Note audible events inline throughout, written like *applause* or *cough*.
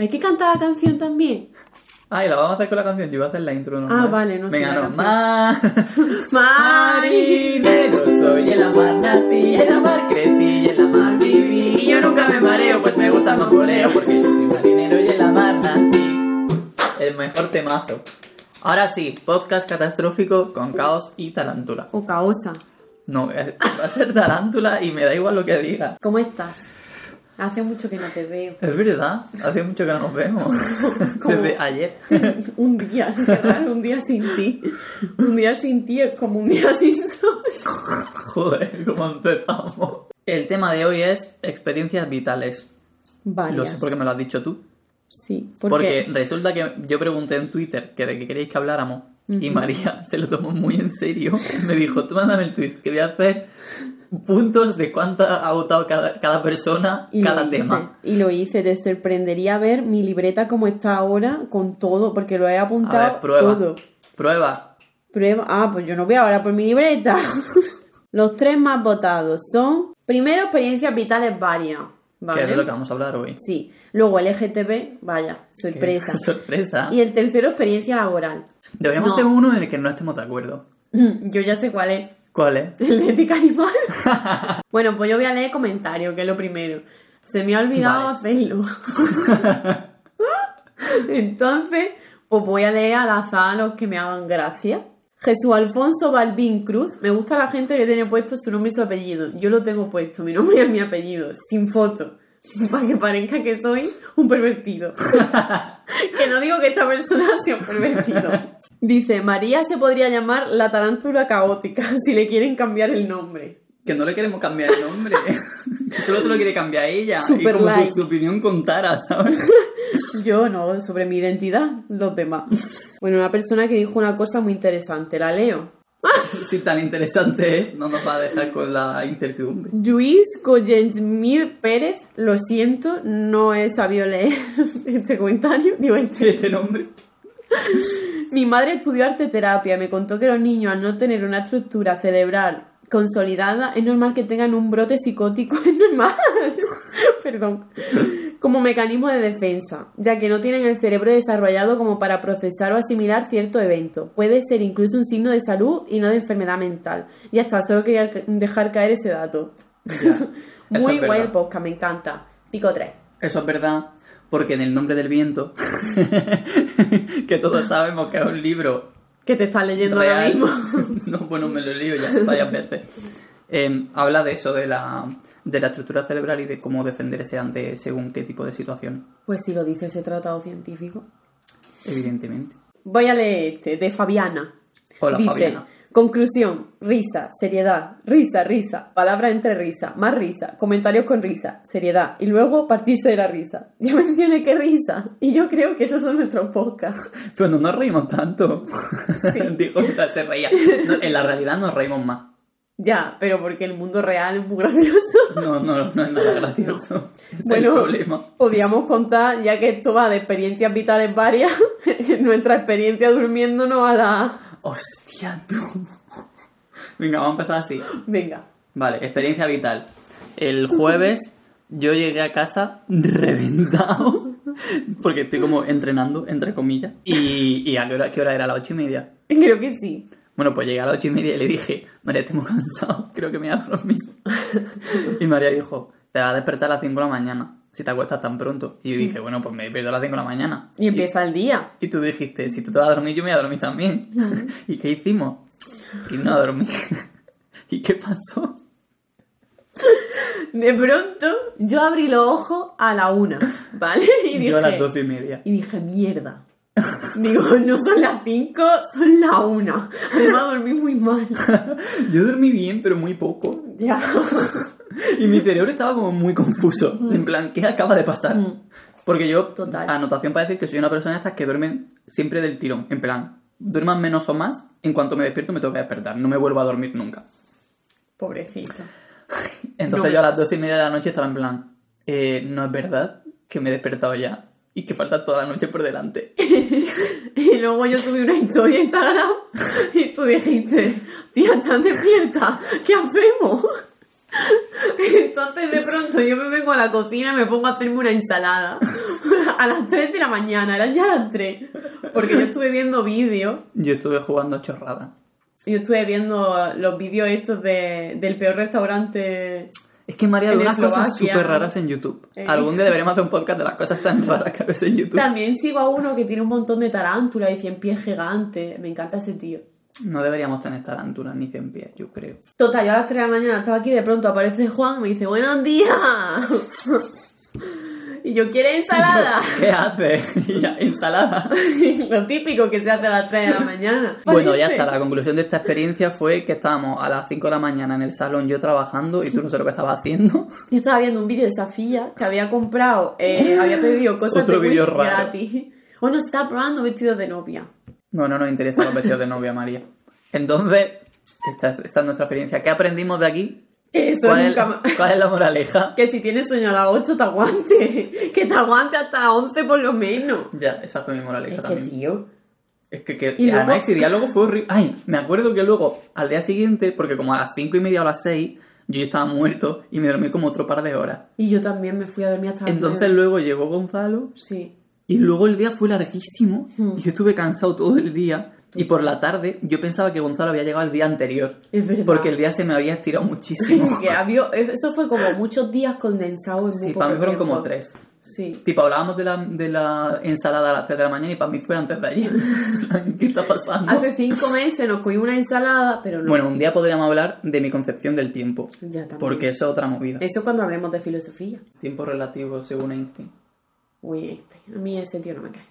Hay que cantar la canción también. Ay, la vamos a hacer con la canción. Yo iba a hacer la intro normal. Ah, vale, no sé Venga, la no. Ma- *laughs* Marinero soy, en la mar nací, en la mar crecí, en la mar viví. Y yo nunca me mareo, pues me gusta el mamboleo, porque yo soy marinero y en la mar nací. El mejor temazo. Ahora sí, podcast catastrófico con caos y tarántula. O caosa. No, eh, va a ser tarántula y me da igual lo que diga. ¿Cómo estás? Hace mucho que no te veo. Es verdad, hace mucho que no nos vemos. *laughs* Desde ayer. *laughs* un día, raro, un día sin ti. Un día sin ti es como un día sin sol. *laughs* Joder, ¿cómo empezamos? El tema de hoy es experiencias vitales. Varias. Lo sé porque me lo has dicho tú. Sí, Porque porque resulta que yo pregunté en Twitter que de qué queréis que habláramos y María se lo tomó muy en serio. Me dijo, tú mándame el tweet que voy a hacer puntos de cuánto ha votado cada, cada persona, Y cada hice, tema. Y lo hice, te sorprendería ver mi libreta como está ahora con todo, porque lo he A apuntado ver, prueba. todo. Prueba. Prueba. Ah, pues yo no voy ahora por mi libreta. *laughs* Los tres más votados son, primero, experiencias vitales varias. ¿Vale? Que es de lo que vamos a hablar hoy. Sí. Luego LGTB, vaya, sorpresa. *laughs* Sorpresa. Y el tercero, experiencia laboral. Deberíamos No. hacer uno en el que no estemos de acuerdo. *laughs* Yo ya sé cuál es. ¿Cuál es? *laughs* El de ética animal. *laughs* bueno, pues yo voy a leer comentarios, que es lo primero. Se me ha olvidado Vale. hacerlo. *laughs* Entonces, pues voy a leer al azar los que me hagan gracia. Jesús Alfonso Balbín Cruz. Me gusta la gente que tiene puesto su nombre y su apellido. Yo lo tengo puesto, mi nombre y mi apellido, sin foto. Para que parezca que soy un pervertido. que no digo que esta persona sea un pervertido. Dice, María se podría llamar la tarántula caótica *laughs* si le quieren cambiar el nombre. Que no le queremos cambiar el nombre. *laughs* que solo se lo quiere cambiar ella. Super y como like. si su opinión contara, ¿sabes? *laughs* Yo no, sobre mi identidad, los demás. Bueno, una persona que dijo una cosa muy interesante, la leo. si tan interesante es, no nos va a dejar con la incertidumbre. Luis Coyensmir Pérez, lo siento, no he sabido leer este comentario. Digo. Este nombre. *laughs* Mi madre estudió arte terapia, me contó que los niños al no tener una estructura cerebral consolidada es normal que tengan un brote psicótico, *laughs* es normal, *laughs* perdón, como mecanismo de defensa, ya que no tienen el cerebro desarrollado como para procesar o asimilar cierto evento. Puede ser incluso un signo de salud y no de enfermedad mental. Ya está, solo quería dejar caer ese dato. Muy es guay el podcast, me encanta. Pico 3. Eso es verdad, porque en el nombre del viento, *laughs* que todos sabemos que es un libro Que te estás leyendo ahora mismo. *laughs* no, bueno, me lo he leído ya varias *laughs* veces. Eh, habla de eso, de la, de la estructura cerebral y de cómo defenderse ante según qué tipo de situación, Pues si lo dice ese tratado científico. evidentemente. Voy a leer este, de Fabiana. Hola, Dice, Fabiana. Conclusión, risa, seriedad, risa, risa, palabra entre risa, más risa, comentarios con risa, seriedad y luego partirse de la risa. *laughs* Ya mencioné que risa y yo creo que esos son nuestros podcasts. *laughs* Pero no nos reímos tanto. Sí. *laughs* Dijo mientras se reía. No, en la realidad nos reímos más. Ya, pero porque el mundo real es muy gracioso. No, no, no es nada gracioso. Es Bueno, el problema. podríamos contar, ya que esto va de experiencias vitales varias, nuestra experiencia durmiéndonos a la... Hostia, tú. Venga, vamos a empezar así. Venga. Vale, experiencia vital. El jueves yo llegué a casa reventado. Porque estoy como entrenando, entre comillas. ¿Y, y a qué hora, qué hora era? ¿A las ocho y media? Creo que sí. Bueno, pues llegué a las ocho y media y le dije, María, estoy muy cansado, creo que me voy a dormir. y María dijo, te vas a despertar a las 5 de la mañana, si te acuestas tan pronto. Y yo dije, bueno, pues me despierto a las 5 de la mañana. Y empieza el día. Y tú dijiste, si tú te vas a dormir, yo me voy a dormir también. *laughs* ¿Y qué hicimos? Irnos a dormir. *laughs* ¿Y qué pasó? De pronto, yo abrí los ojos a la una, ¿vale? *laughs* Y dije, Yo a las doce y media. y dije, mierda. Digo, no son las cinco, son la una. Además, dormí muy mal. Yo dormí bien, pero muy poco. Ya. *laughs* Y mi cerebro estaba como muy confuso. En plan, ¿qué acaba de pasar? Porque yo, Total. anotación para decir que soy una persona de estas que duermen siempre del tirón. En plan, duerman menos o más, en cuanto me despierto me tengo que despertar. No me vuelvo a dormir nunca. Pobrecito. *laughs* Entonces No yo a las doce y media de la noche estaba en plan, eh, no es verdad que me he despertado ya y que falta toda la noche por delante. *laughs* Y luego yo subí una historia a Instagram y tú dijiste, tía, estás despierta, ¿qué hacemos? Entonces de pronto yo me vengo a la cocina y me pongo a hacerme una ensalada a las 3 de la mañana, eran ya las 3. Porque yo estuve viendo vídeos, Yo estuve jugando chorrada. yo estuve viendo los vídeos estos de, del peor restaurante. Es que María, En hay unas cosas súper raras en YouTube. Eh. Algún día deberíamos hacer un podcast de las cosas tan raras que ves en YouTube. También sigo a uno que tiene un montón de tarántulas y cien pies gigantes. Me encanta ese tío. No deberíamos tener tarántulas ni cien pies, yo creo. Total, yo a las 3 de la mañana estaba aquí, de pronto aparece Juan y me dice, buenos días. *laughs* y yo, ¿quieres ensalada? ¿Qué? *laughs* Y ya, ensalada. *laughs* Lo típico que se hace a las 3 de la mañana. Bueno, ya está. La conclusión de esta experiencia fue que estábamos a las 5 de la mañana en el salón yo trabajando y tú no sé lo que estabas haciendo. Yo estaba viendo un vídeo de Safía que había comprado, eh, había pedido cosas Otro de Wish gratis. Bueno, estaba probando vestidos de novia. No, no nos interesan los vestidos de *laughs* novia, María. Entonces, esta es, esta es nuestra experiencia. ¿Qué aprendimos de aquí? Eso ¿Cuál es, nunca más. cuál es la moraleja? Que si tienes sueño a las 8 te aguante. *laughs* Que te aguante hasta las 11 por lo menos. Ya, esa fue mi moraleja Es que, también. tío. Es que, que Y además ese diálogo fue horrible. Ay, me acuerdo que luego, al día siguiente, porque como a las cinco y media o a las seis, yo ya estaba muerto y me dormí como otro par de horas. Y yo también me fui a dormir hasta las Entonces luego llegó Gonzalo Sí. Y luego el día fue larguísimo Hmm. y yo estuve cansado todo el día. Y por la tarde yo pensaba que Gonzalo había llegado el día anterior. Es verdad. Porque el día se me había estirado muchísimo. *laughs* Que había- eso fue como muchos días condensados en sí, para mí fueron tiempo. como tres. Sí. Tipo, hablábamos de la, de la ensalada a las 3 de la mañana y para mí fue antes de ayer. *laughs* *laughs* ¿Qué está pasando? Hace cinco meses nos comimos una ensalada, pero no. Bueno, un día podríamos hablar de mi concepción del tiempo. ya también. Porque eso es otra movida. Eso cuando hablemos de filosofía. Tiempo relativo según Einstein. Uy, este. A mí ese tío no me cae.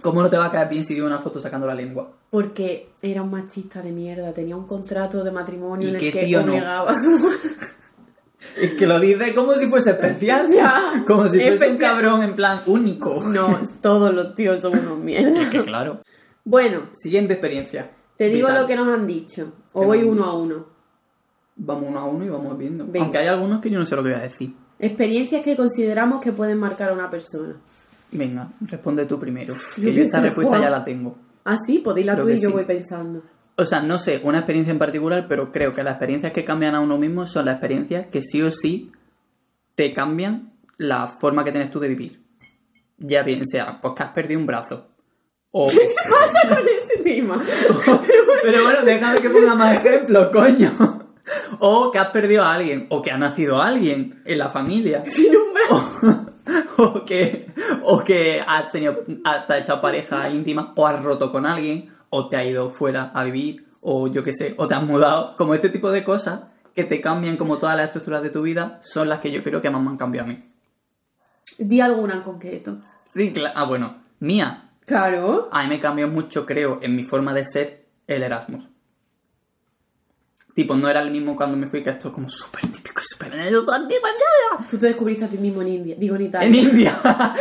¿Cómo no te va a caer bien si digo una foto sacando la lengua? Porque era un machista de mierda. Tenía un contrato de matrimonio ¿Y en el qué que tío no? obligaba a su *laughs* Es que lo dice como si fuese especial. *laughs* Ya. Como si fuese un cabrón en plan único. No, todos los tíos son unos *laughs* mierdas. Que claro. Bueno, Siguiente experiencia. te digo Vital. lo que nos han dicho. O ¿Qué voy uno a uno. Vamos uno a uno y vamos viendo. Venga. Aunque hay algunos que yo no sé lo que voy a decir. Experiencias que consideramos que pueden marcar a una persona. Venga, responde tú primero. Yo Que yo esta respuesta Juan. ya la tengo. Ah, sí, podéis la Creo tú y yo sí. voy pensando. O sea, no sé una experiencia en particular, pero creo que las experiencias que cambian a uno mismo son las experiencias que sí o sí te cambian la forma que tienes tú de vivir. Ya bien sea, pues que has perdido un brazo. O *laughs* que pasa con ese tema? *laughs* Pero bueno, déjame que ponga más ejemplos, coño. O que has perdido a alguien, o que ha nacido alguien en la familia. *laughs* Sin un brazo. O que, o que has tenido, has te has echado pareja íntima, o has roto con alguien, o te has ido fuera a vivir, o yo qué sé, o te has mudado. Como este tipo de cosas que te cambian como todas las estructuras de tu vida, son las que yo creo que más me han cambiado a mí. Di alguna en concreto. Sí, claro. Ah, bueno, mía. Claro. A mí me cambió mucho, creo, en mi forma de ser el Erasmus. Tipo, no era el mismo cuando me fui, que esto es como súper típico y súper Tú te descubriste a ti mismo en India. Digo, en Italia. En India. *laughs*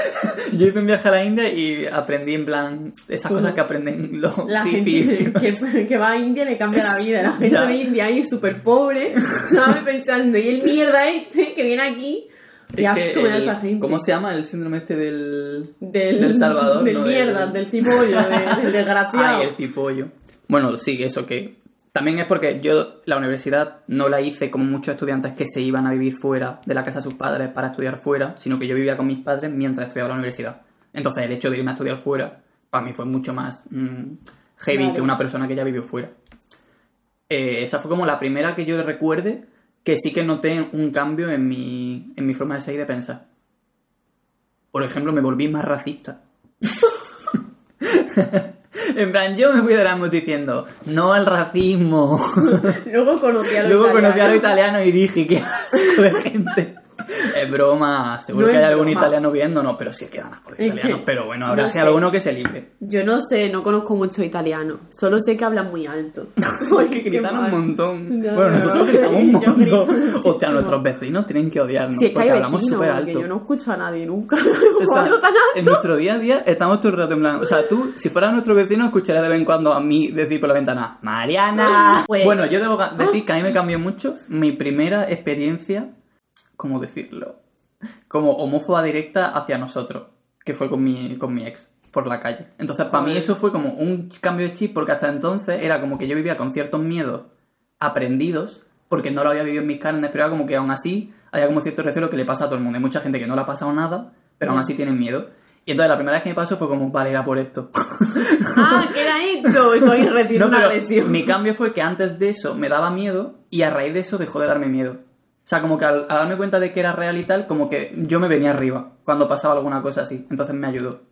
Yo hice un viaje a la India y aprendí en plan esas Tú cosas que aprenden los La hippies. gente que, que va a India le cambia la vida. La *laughs* gente Ya. de India ahí es súper pobre, ¿sabes? Pensando, y el *laughs* mierda este que viene aquí. Es Y asco que esa gente. ¿Cómo se llama el síndrome este del, Del, del Salvador? Del no? mierda, del cipollo, de- del desgraciado. Ay, el cipollo. Bueno, sí, eso que... También es porque yo la universidad no la hice como muchos estudiantes que se iban a vivir fuera de la casa de sus padres para estudiar fuera, sino que yo vivía con mis padres mientras estudiaba la universidad. Entonces el hecho de irme a estudiar fuera, para mí fue mucho más mm, heavy que una persona que ya vivió fuera. Eh, esa fue como la primera que yo recuerde que sí que noté un cambio en mi, en mi forma de ser y de pensar. Por ejemplo, me volví más racista. *laughs* en plan, yo me fui de Erasmus diciendo, no al racismo. *laughs* Luego conocí a los Luego conocí a los italianos. italianos y dije, qué asco de gente. *laughs* Es broma, seguro No que es hay algún broma. italiano viéndonos, pero sí es que dan asco los Es italianos. que- Pero bueno, no habrá sé. alguno que se libre. Yo no sé, no conozco mucho italiano. Solo sé que hablan muy alto. *laughs* Porque gritan un montón. No, bueno, no, nosotros no. gritamos un montón. Hostia, nuestros vecinos tienen que odiarnos. Es que porque hablamos súper alto. yo no escucho a nadie nunca. *laughs* O sea, en nuestro día a día estamos todo el rato en plan. O sea, tú, si fueras nuestro vecino, escucharías de vez en cuando a mí decir por la ventana, ¡Mariana! Pues- Bueno, yo debo ga- decir que a mí me cambió mucho mi primera experiencia, ¿cómo decirlo? Como homófoba directa hacia nosotros, que fue con mi, con mi ex, por la calle. Entonces, para mí eso fue como un cambio de chip, porque hasta entonces era como que yo vivía con ciertos miedos aprendidos, porque no lo había vivido en mis carnes, pero era como que aún así había como cierto recelo que le pasa a todo el mundo. Hay mucha gente que no le ha pasado nada, pero aún así tienen miedo. Y entonces la primera vez que me pasó fue como, vale, era por esto. *laughs* Ah, ¿qué era esto? Estoy recibiendo No, una agresión. mi cambio fue que antes de eso me daba miedo y a raíz de eso dejó de darme miedo. O sea, como que al, al darme cuenta de que era real y tal, como que yo me venía arriba cuando pasaba alguna cosa así. Entonces me ayudó.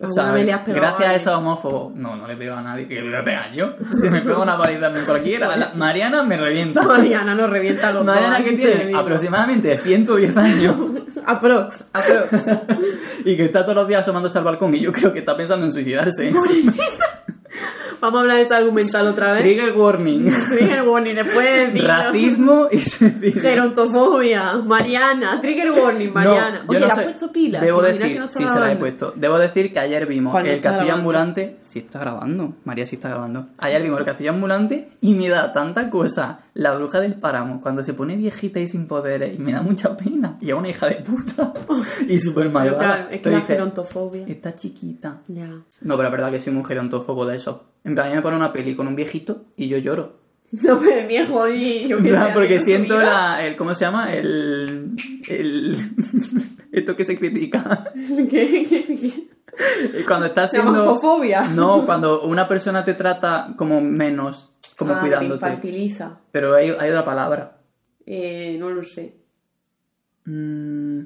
O sea, ¿Alguna vez le has pegado gracias a a ese homófobo, no, no le pego a nadie, que le voy a pegar yo. *laughs* Si me pego una paliza en cualquiera, la- Mariana me revienta. *laughs* Mariana nos revienta los Mariana que tiene aproximadamente 110 años *laughs* Aprox, aprox. y que está todos los días asomándose al balcón y yo creo que está pensando en suicidarse. Vamos a hablar de esa argumental otra vez. Trigger warning. *laughs* Trigger warning, después de. Racismo y *laughs* suicidio. Gerontofobia, Mariana, trigger warning, Mariana. No, Oye, no ¿le has puesto pila? Debo Mira decir, no sí se la he puesto. Debo decir que ayer vimos ¿Cuál no el castillo ambulante. Sí está grabando. María sí está grabando. Ayer vimos el castillo ambulante y me da tanta cosa la bruja del páramo cuando se pone viejita y sin poderes y me da mucha pena. Y es una hija de puta. *laughs* y súper malvada. claro, es que la gerontofobia. Está chiquita. Ya. No, pero es verdad que soy un gerontófobo de eso. En plan, a mí me pone una peli con un viejito y yo lloro. *laughs* No, pero es viejo y yo sé, porque siento la, el, ¿cómo se llama? El, el, *laughs* esto que se critica. *laughs* ¿Qué, qué, qué? Cuando estás siendo... homofobia. No, cuando una persona te trata como menos, como Ah, te cuidándote. infantiliza. Pero hay, hay otra palabra. Eh, no lo sé. Mm,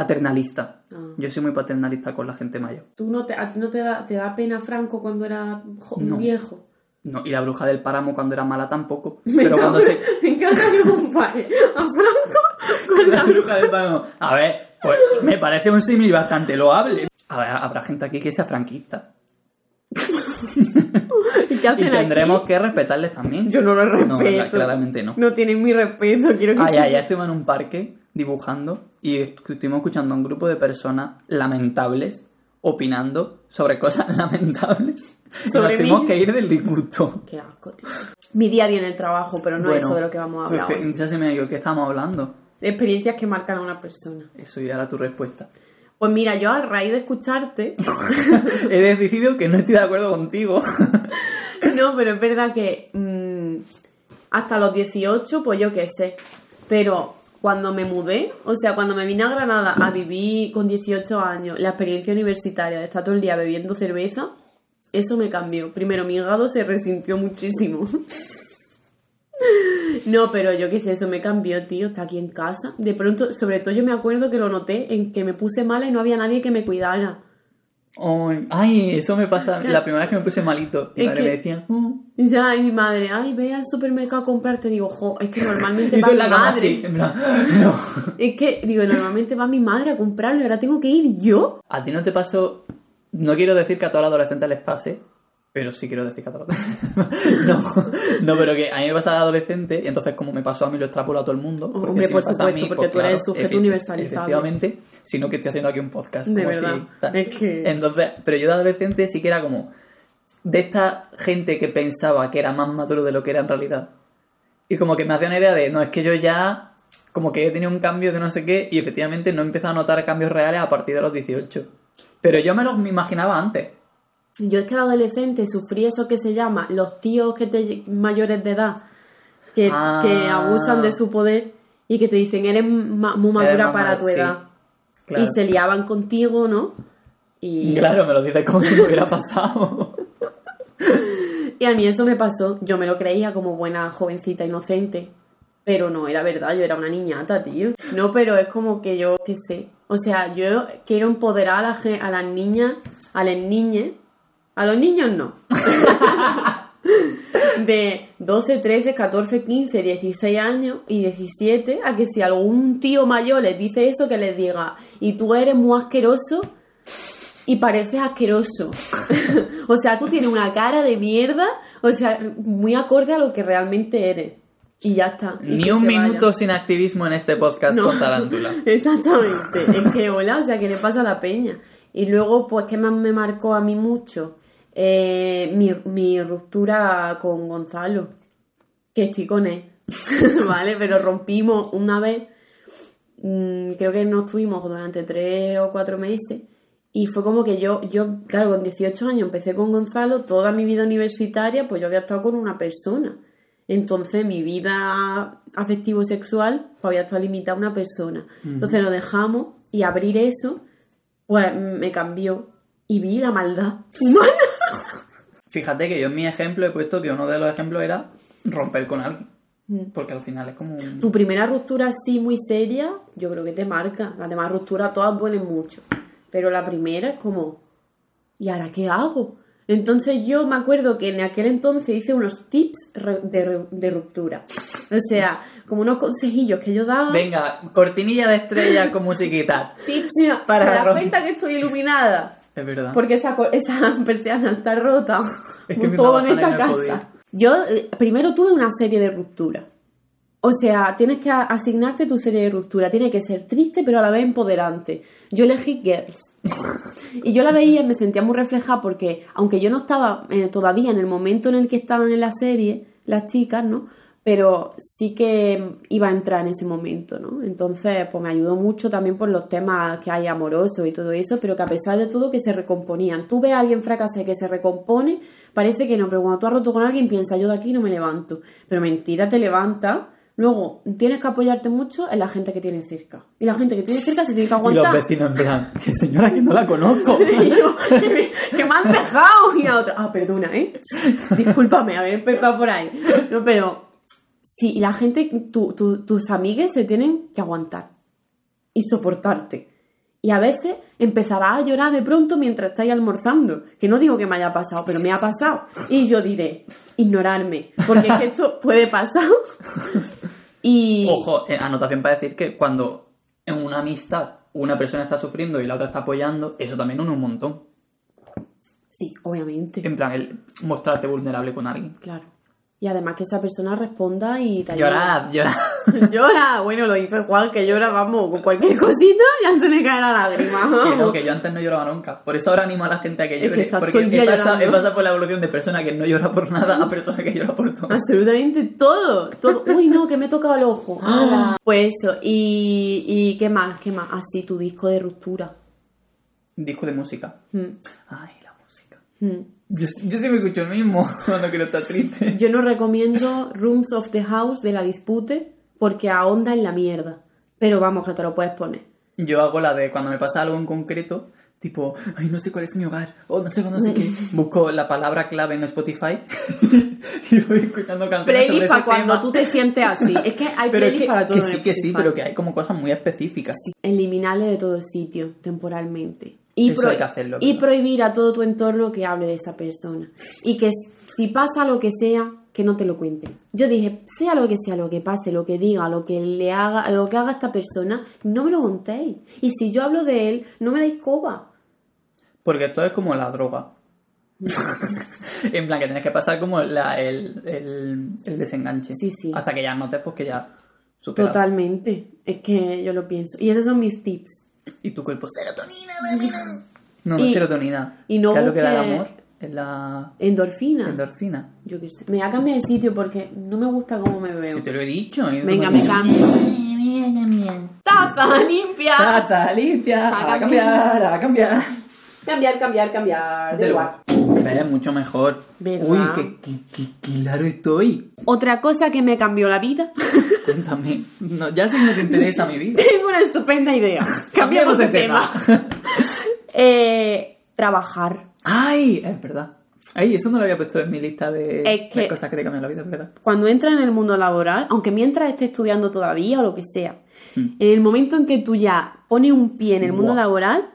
paternalista. Ah. Yo soy muy paternalista con la gente mayor. ¿Tú no te, ¿A ti no te da, te da pena Franco cuando era jo- No. viejo? No, y la bruja del páramo cuando era mala tampoco. *laughs* Me Pero cuando se... Me encanta que compare a Franco con La la bruja del páramo. A ver, pues me parece un símil bastante loable. A ver, habrá gente aquí que sea franquista. *laughs* ¿Y qué hacen Y tendremos aquí? que respetarles también. Yo no lo No, respeto. claramente no. No tienen mi respeto, quiero que ay, ya estuvimos en un parque dibujando y est- estuvimos escuchando a un grupo de personas lamentables opinando sobre cosas *laughs* lamentables. Y Sobre nos tuvimos que ir del disgusto. Qué asco, tío. Mi día a día en el trabajo, pero no es eso de lo que vamos a hablar pues. Ya se me dio que estamos hablando. De experiencias que marcan a una persona. Eso ya era tu respuesta. Pues mira, yo a raíz de escucharte... *laughs* He decidido que no estoy de acuerdo contigo. *laughs* no, pero es verdad que mm, hasta los 18, pues yo qué sé. Pero cuando me mudé, o sea, cuando me vine a Granada a vivir con 18 años, la experiencia universitaria de estar todo el día bebiendo cerveza, eso me cambió. Primero, mi hígado se resintió muchísimo. *laughs* No, pero yo qué sé, eso me cambió, tío. Está aquí en casa. De pronto, sobre todo yo me acuerdo que lo noté en que me puse mala y no había nadie que me cuidara. Ay, ay, eso me pasa la primera vez que me puse malito. Mi Es madre que- me decía, "Oh". Ya, y mi madre, ay, ve al supermercado a comprarte. Digo, jo, es que normalmente *laughs* va mi la cama madre. en plan, *laughs* no. Es que, digo, normalmente va mi madre a comprarlo y ahora tengo que ir yo. ¿A ti no te pasó? No quiero decir que a todos los adolescentes les pase, pero sí quiero decir que a todos los no, no, pero que a mí me pasa de adolescente y entonces como me pasó a mí lo extrapola a todo el mundo. porque Hombre, si por pasa a supuesto, mí, porque pues tú eres claro, sujeto universalizado. Efectivamente, sino que estoy haciendo aquí un podcast. De como si verdad, tal. es que- Entonces, pero yo de adolescente sí que era como de esta gente que pensaba que era más maduro de lo que era en realidad. Y como que me hacía una idea de, no, es que yo ya como que he tenido un cambio de no sé qué y efectivamente no he empezado a notar cambios reales a partir de los 18. Pero yo me los me imaginaba antes. Yo es que de adolescente sufrí eso que se llama los tíos que te mayores de edad que, Ah. que abusan de su poder y que te dicen eres ma- muy madura Eres para tu sí. edad. Claro. Y se liaban contigo, ¿no? Y, Claro, me lo dices como si me hubiera pasado. *laughs* y a mí eso me pasó. Yo me lo creía como buena jovencita inocente. Pero no era verdad, yo era una niñata, tío. No, pero es como que yo, qué sé. O sea, yo quiero empoderar a, la a las niñas, a las niñas. A los niños no. *laughs* de 12, 13, 14, 15, 16 años y 17 a que si algún tío mayor les dice eso, que les diga, y tú eres muy asqueroso y pareces asqueroso. *laughs* o sea, tú tienes una cara de mierda, o sea, muy acorde a lo que realmente eres. Y ya está. y Ni que un minuto vaya. sin activismo en este podcast No. con Tarántula. *laughs* Exactamente. Es que hola, o sea, ¿qué le pasa a la peña? Y luego, pues, ¿qué más me marcó a mí mucho? Eh, mi, mi ruptura con Gonzalo. Que estoy con él. *laughs* ¿Vale? Pero rompimos una vez. mm, creo que no estuvimos durante tres o cuatro meses. Y fue como que yo, yo, claro, con 18 años empecé con Gonzalo, toda mi vida universitaria, pues yo había estado con una persona. Entonces mi vida afectivo-sexual pues, había estado limitada a una persona. Entonces lo dejamos y abrir eso pues me cambió y vi la maldad humana. Fíjate que yo en mi ejemplo he puesto que uno de los ejemplos era romper con alguien. Mm. Porque al final es como un... Tu primera ruptura así muy seria, yo creo que te marca. Las demás rupturas todas duelen mucho. Pero la primera es como, ¿y ahora qué hago? Entonces yo me acuerdo que en aquel entonces hice unos tips de, ru- de ruptura. O sea, como unos consejillos que yo daba. Venga, cortinilla de estrella con musiquita. Tips Mira, para ¿te das cuenta que estoy iluminada? Es verdad. Porque esa, esa *laughs* persiana está rota. Es que todo en esta casa. Yo eh, primero tuve una serie de rupturas. O sea, tienes que asignarte tu serie de ruptura. Tiene que ser triste, pero a la vez empoderante. Yo elegí Girls. *laughs* y yo la veía y me sentía muy reflejada porque, aunque yo no estaba eh, todavía en el momento en el que estaban en la serie, las chicas, ¿no? Pero sí que iba a entrar en ese momento, ¿no? Entonces, pues me ayudó mucho también por los temas que hay amorosos y todo eso, pero que a pesar de todo que se recomponían. Tú ves a alguien fracasar y que se recompone, parece que no, pero cuando tú has roto con alguien piensa, yo de aquí no me levanto. Pero mentira, te levanta. Luego, tienes que apoyarte mucho en la gente que tienes cerca. Y la gente que tienes cerca se tiene que Y aguantar. los vecinos en plan, que señora que no la conozco. *laughs* Y yo, que, me, que me han dejado. Y la otra, ah, perdona, ¿eh? *laughs* Discúlpame haber empezado por ahí. No, pero sí, y la gente, tu- tu- tus amigues se tienen que aguantar y soportarte. Y a veces empezarás a llorar de pronto mientras estáis almorzando. Que no digo que me haya pasado, pero me ha pasado. Y yo diré, ignorarme. Porque es que esto puede pasar. Y. Ojo, eh, anotación para decir que cuando en una amistad una persona está sufriendo y la otra está apoyando, eso también une un montón. Sí, obviamente. En plan, el mostrarte vulnerable con alguien. Claro. Y además que esa persona responda y te. Llorad, llorad. *laughs* llora, bueno, lo dice Juan, que llora, vamos, con cualquier cosita ya se le cae la lágrima. Que no, que yo antes no lloraba nunca. Por eso ahora animo a la gente a que Es llore. que estás todo porque he pasado, he pasado por la evolución de persona que no llora por nada a persona que llora por todo. Absolutamente todo, todo. Uy, no, que me he tocado el ojo. *gasps* Ala. Pues eso, y, y ¿qué más? ¿Qué más? Así, tu disco de ruptura. Disco de música. Mm, Ay, la música. mm. Yo, yo siempre escucho el mismo *laughs* cuando quiero estar triste. Yo no recomiendo Rooms of the House de la Dispute porque ahonda en la mierda. Pero vamos, que te lo puedes poner. Yo hago la de cuando me pasa algo en concreto, tipo, ay, no sé cuál es mi hogar, o no sé, no sé qué. *laughs* Busco la palabra clave en Spotify *laughs* y voy escuchando canciones Playlist para cuando tema. tú te sientes así. Es que hay playlist que, para todo. que sí, que sí, pero que hay como cosas muy específicas. eliminarle de todo sitio temporalmente. Y, Eso hay que hacerlo, y ¿verdad? prohibir a todo tu entorno que hable de esa persona. Y que si pasa lo que sea, que no te lo cuenten. Yo dije, sea lo que sea, lo que pase, lo que diga, lo que le haga, lo que haga esta persona, no me lo contéis. Y si yo hablo de él, no me dais coba. Porque esto es como la droga. *laughs* en plan, que tienes que pasar como la- el, el, el desenganche. Sí, sí. Hasta que ya notes, pues que ya superado. Totalmente. Es que yo lo pienso. Y esos son mis tips. Y tu cuerpo, serotonina, bebé. No, no Y- es serotonina. y no ¿Qué es lo que da el amor? Es la Endorfina. endorfina. Yo qué sé. Me voy a cambiar de sitio porque no me gusta cómo me veo. Si te lo he dicho. ¿eh? Venga, me cambio. ¡Taza limpia! Taza limpia. A cambiar, a cambiar. Cambiar, cambiar, cambiar. Da igual. Es mucho mejor. ¿Verdad? Uy, qué, qué, qué claro estoy. Otra cosa que me cambió la vida. Cuéntame. No, ya sé que no te interesa mi vida. *laughs* Tengo una estupenda idea. *laughs* Cambiamos de tema. *laughs* Eh, trabajar. Ay, es verdad. Ay, eso no lo había puesto en mi lista de, Es que- de cosas que te cambian la vida, es verdad. Cuando entras en el mundo laboral, aunque mientras estés estudiando todavía o lo que sea, Hmm. en el momento en que tú ya pones un pie en el mundo laboral,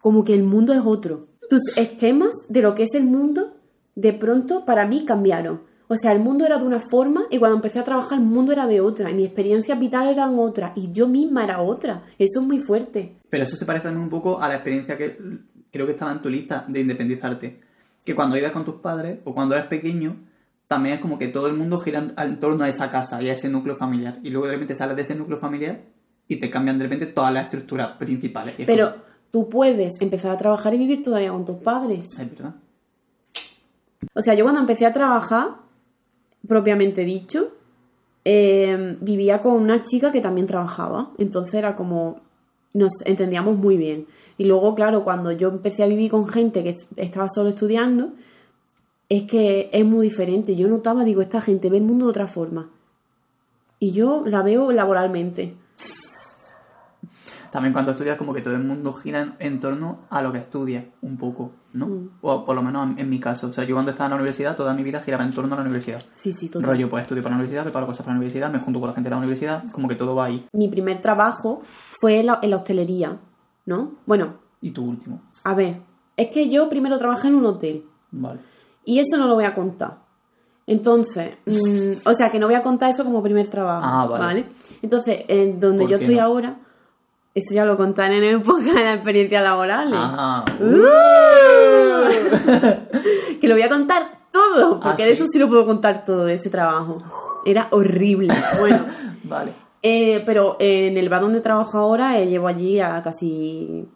como que el mundo es otro. Tus esquemas de lo que es el mundo, de pronto para mí cambiaron. O sea, el mundo era de una forma y cuando empecé a trabajar el mundo era de otra. Y mi experiencia vital eran otra. Y yo misma era otra. Eso es muy fuerte. Pero eso se parece también un poco a la experiencia que creo que estaba en tu lista de independizarte. Que cuando vives con tus padres o cuando eres pequeño, también es como que todo el mundo gira en, torno a esa casa y a ese núcleo familiar. Y luego de repente sales de ese núcleo familiar y te cambian de repente todas las estructuras principales. Es Pero como, tú puedes empezar a trabajar y vivir todavía con tus padres. es verdad. O sea, yo cuando empecé a trabajar, propiamente dicho, eh, vivía con una chica que también trabajaba. Entonces era como, nos entendíamos muy bien. Y luego, claro, cuando yo empecé a vivir con gente que es- estaba solo estudiando, es que es muy diferente. Yo notaba, digo, esta gente ve el mundo de otra forma. Y yo la veo laboralmente. También cuando estudias como que todo el mundo gira en, en torno a lo que estudias, un poco, ¿no? Mm. O por lo menos en, en mi caso. O sea, yo cuando estaba en la universidad, toda mi vida giraba en torno a la universidad. Sí, sí, todo. Rollo, pues estudio para la universidad, preparo cosas para la universidad, me junto con la gente de la universidad, como que todo va ahí. Mi primer trabajo fue en la, en la hostelería, ¿no? Bueno, Y tu último. a ver, es que yo primero trabajé en un hotel. Vale. Y eso no lo voy a contar. Entonces, mm, o sea, que no voy a contar eso como primer trabajo. Ah, vale. Entonces, en donde ¿Por yo estoy no? ahora, eso ya lo contaré en el podcast de la experiencia laboral. Ajá. Que lo voy a contar todo, porque ¿Ah, de eso sí lo puedo contar todo, de ese trabajo. Era horrible. Bueno, *laughs* Vale. eh, pero en el bar donde trabajo ahora eh, llevo allí a casi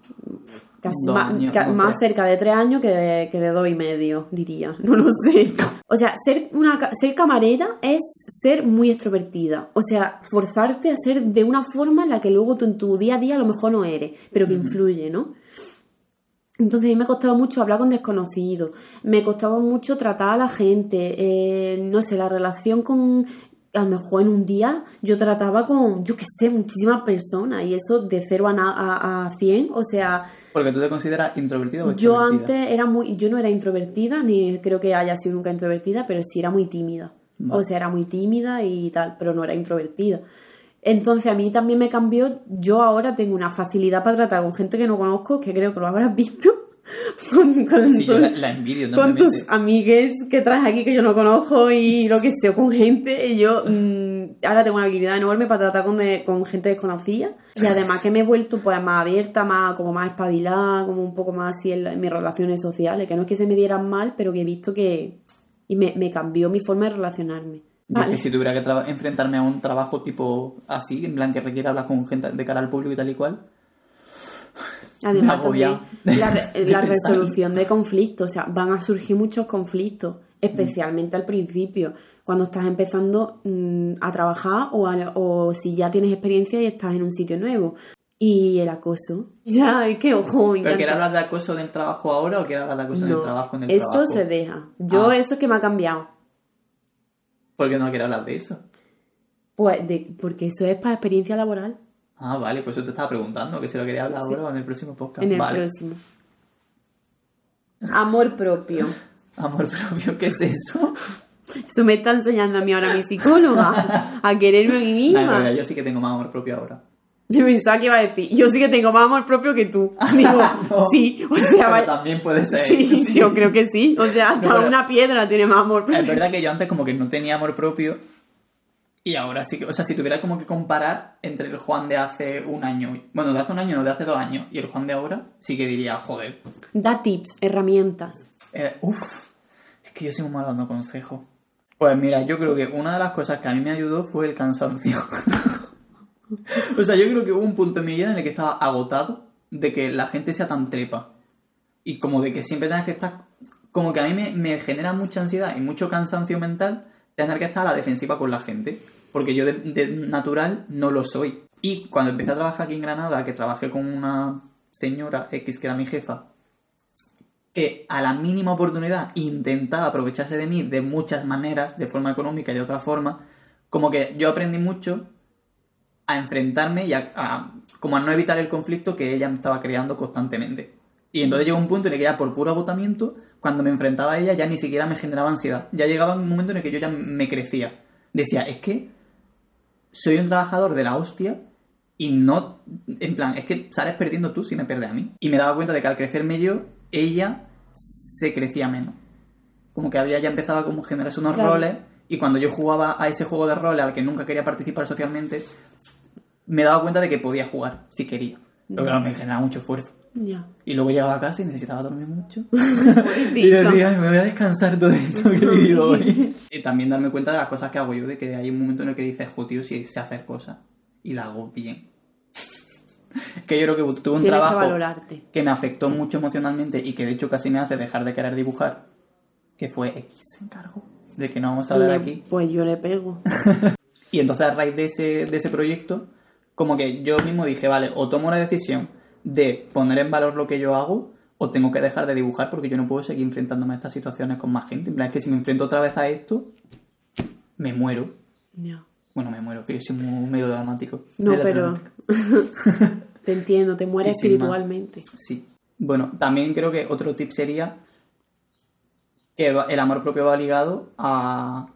casi más, años, ca- o más tres. cerca de tres años que de, que de dos y medio, diría. *laughs* No lo sé. O sea, ser, una, ser camarera es ser muy extrovertida. O sea, forzarte a ser de una forma en la que luego tú en tu día a día a lo mejor no eres, pero que influye, ¿no? Entonces a mí me costaba mucho hablar con desconocidos, me costaba mucho tratar a la gente, eh, no sé, la relación con, a lo mejor en un día yo trataba con, yo qué sé, muchísimas personas y eso de 0 a, a, a 100, o sea, Porque tú te consideras introvertido o yo antes era muy, yo no era introvertida, ni creo que haya sido nunca introvertida, pero sí era muy tímida. Vale. O sea, era muy tímida y tal, pero no era introvertida. Entonces a mí también me cambió, yo ahora tengo una facilidad para tratar con gente que no conozco, que creo que lo habrás *laughs* visto, *laughs* con, con Sí, tu- la, la envidio con tus amigues que traes aquí que yo no conozco y lo que sé, con gente, y yo mm, ahora tengo una habilidad enorme para tratar con, de- con gente desconocida y además que me he vuelto pues más abierta, más como más espabilada, como un poco más así en, la- en mis relaciones sociales, que no es que se me dieran mal, pero que he visto que y me, me cambió mi forma de relacionarme. Yo Vale. que si tuviera que enfrentarme a un trabajo tipo así, en plan que requiera hablar con gente de cara al público y tal y cual, Además, también la, *laughs* la resolución de conflictos, o sea, van a surgir muchos conflictos, especialmente al principio, cuando estás empezando mm, a trabajar o, a- o si ya tienes experiencia y estás en un sitio nuevo. Y el acoso. *laughs* Ya, es que, ojo, me ¿Pero quieres hablar de acoso en el trabajo ahora o quieres hablar de acoso No, el trabajo en el eso trabajo? se deja. Yo, Ah. eso es que me ha cambiado. ¿Por qué no quieres hablar de eso? Pues, de- porque eso es para experiencia laboral. Ah, vale, pues eso te estaba preguntando, que si lo quería hablar ahora o en el próximo podcast. En el vale. próximo. Amor propio. *laughs* Amor propio, ¿qué es eso? Eso me está enseñando a mí ahora mi psicóloga. A quererme a mí *laughs* misma. realidad yo sí que tengo más amor propio ahora. Yo pensaba que iba a decir, yo sí que tengo más amor propio que tú. *laughs* Digo, No. sí, o sea, Pero también puede ser. sí, sí. yo creo que sí. O sea, hasta No, pero- una piedra tiene más amor propio. Es verdad que yo antes como que no tenía amor propio y ahora sí que, o sea, si tuviera como que comparar entre el Juan de hace un año, bueno, de hace un año, no, de hace dos años, y el Juan de ahora, sí que diría, joder, Da tips, herramientas. eh, uff, es que yo soy muy mal dando consejos. Pues mira, yo creo que una de las cosas que a mí me ayudó fue el cansancio. *laughs* o sea, yo creo que hubo un punto en mi vida en el que estaba agotado de que la gente sea tan trepa. Y como de que siempre tengas que estar... Como que a mí me, me genera mucha ansiedad y mucho cansancio mental tener que estar a la defensiva con la gente. Porque yo de, natural no lo soy. Y cuando empecé a trabajar aquí en Granada, que trabajé con una señora X que era mi jefa, que a la mínima oportunidad intentaba aprovecharse de mí de muchas maneras, de forma económica y de otra forma, como que yo aprendí mucho a enfrentarme y a- como a no evitar el conflicto que ella me estaba creando constantemente. Y entonces llegó un punto en el que ya por puro agotamiento, cuando me enfrentaba a ella ya ni siquiera me generaba ansiedad. Ya llegaba un momento en el que yo ya me crecía. Decía, es que soy un trabajador de la hostia y no, en plan, es que sales perdiendo tú si me pierdes a mí. Y me daba cuenta de que al crecerme yo, ella se crecía menos. Como que había ya empezado a como generarse unos Claro. roles y cuando yo jugaba a ese juego de roles al que nunca quería participar socialmente, me daba cuenta de que podía jugar si quería. Pero claro, me generaba mucho esfuerzo. Ya. Y luego llegaba a casa y necesitaba dormir mucho. *laughs* y decía, "Ay, me voy a descansar todo esto que *laughs* he vivido hoy. y también darme cuenta de las cosas que hago yo, de que hay un momento en el que dices, jo, tío, si sé hacer cosas. Y la hago bien. *laughs* que yo creo que tuve un Tienes que trabajo valorarte. que me afectó mucho emocionalmente y que de hecho casi me hace dejar de querer dibujar, que fue X encargo, de que no vamos a hablar Le- aquí. Pues yo le pego. Y entonces a raíz de ese, de ese proyecto, como que yo mismo dije, vale, o tomo la decisión de poner en valor lo que yo hago, o tengo que dejar de dibujar porque yo no puedo seguir enfrentándome a estas situaciones con más gente. En plan, es que si me enfrento otra vez a esto, me muero. Ya. Bueno, me muero, que yo soy muy medio dramático. No, pero. *laughs* Te entiendo, te mueres espiritualmente. Sí. Bueno, también creo que otro tip sería que el amor propio va ligado a,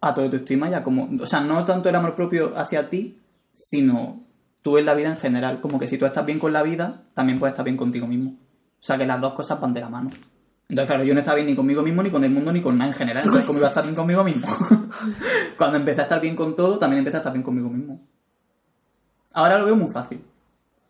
a tu autoestima y a como... O sea, no tanto el amor propio hacia ti, sino tú en la vida en general. Como que si tú estás bien con la vida, también puedes estar bien contigo mismo. O sea, que las dos cosas van de la mano. Entonces, claro, yo no estaba bien ni conmigo mismo, ni con el mundo, ni con nada en general. Entonces, ¿cómo iba a estar bien conmigo mismo? *laughs* Cuando empecé a estar bien con todo, también empecé a estar bien conmigo mismo. Ahora lo veo muy fácil.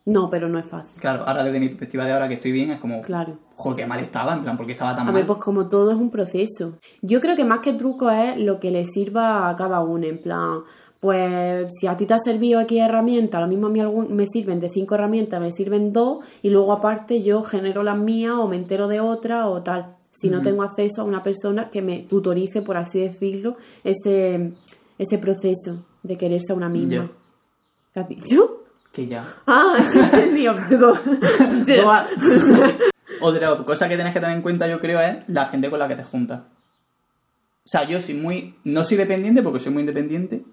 No, pero no es fácil. Claro, ahora desde mi perspectiva de ahora que estoy bien, es como, Claro. joder, qué mal estaba, en plan, porque estaba tan A mal. ver, pues como todo es un proceso. Yo creo que más que truco es lo que le sirva a cada uno, en plan, pues si a ti te ha servido aquí herramientas, lo mismo a mí algún, me sirven de cinco herramientas, me sirven dos, y luego aparte yo genero las mías o me entero de otra o tal. Si no tengo acceso a una persona que me tutorice, por así decirlo, ese, ese proceso de quererse a una misma. ¿Qué has dicho? Que ya. Ah, *laughs* *laughs* Otra cosa que tienes que tener en cuenta, yo creo, es la gente con la que te juntas. O sea, yo soy muy. No soy dependiente porque soy muy independiente.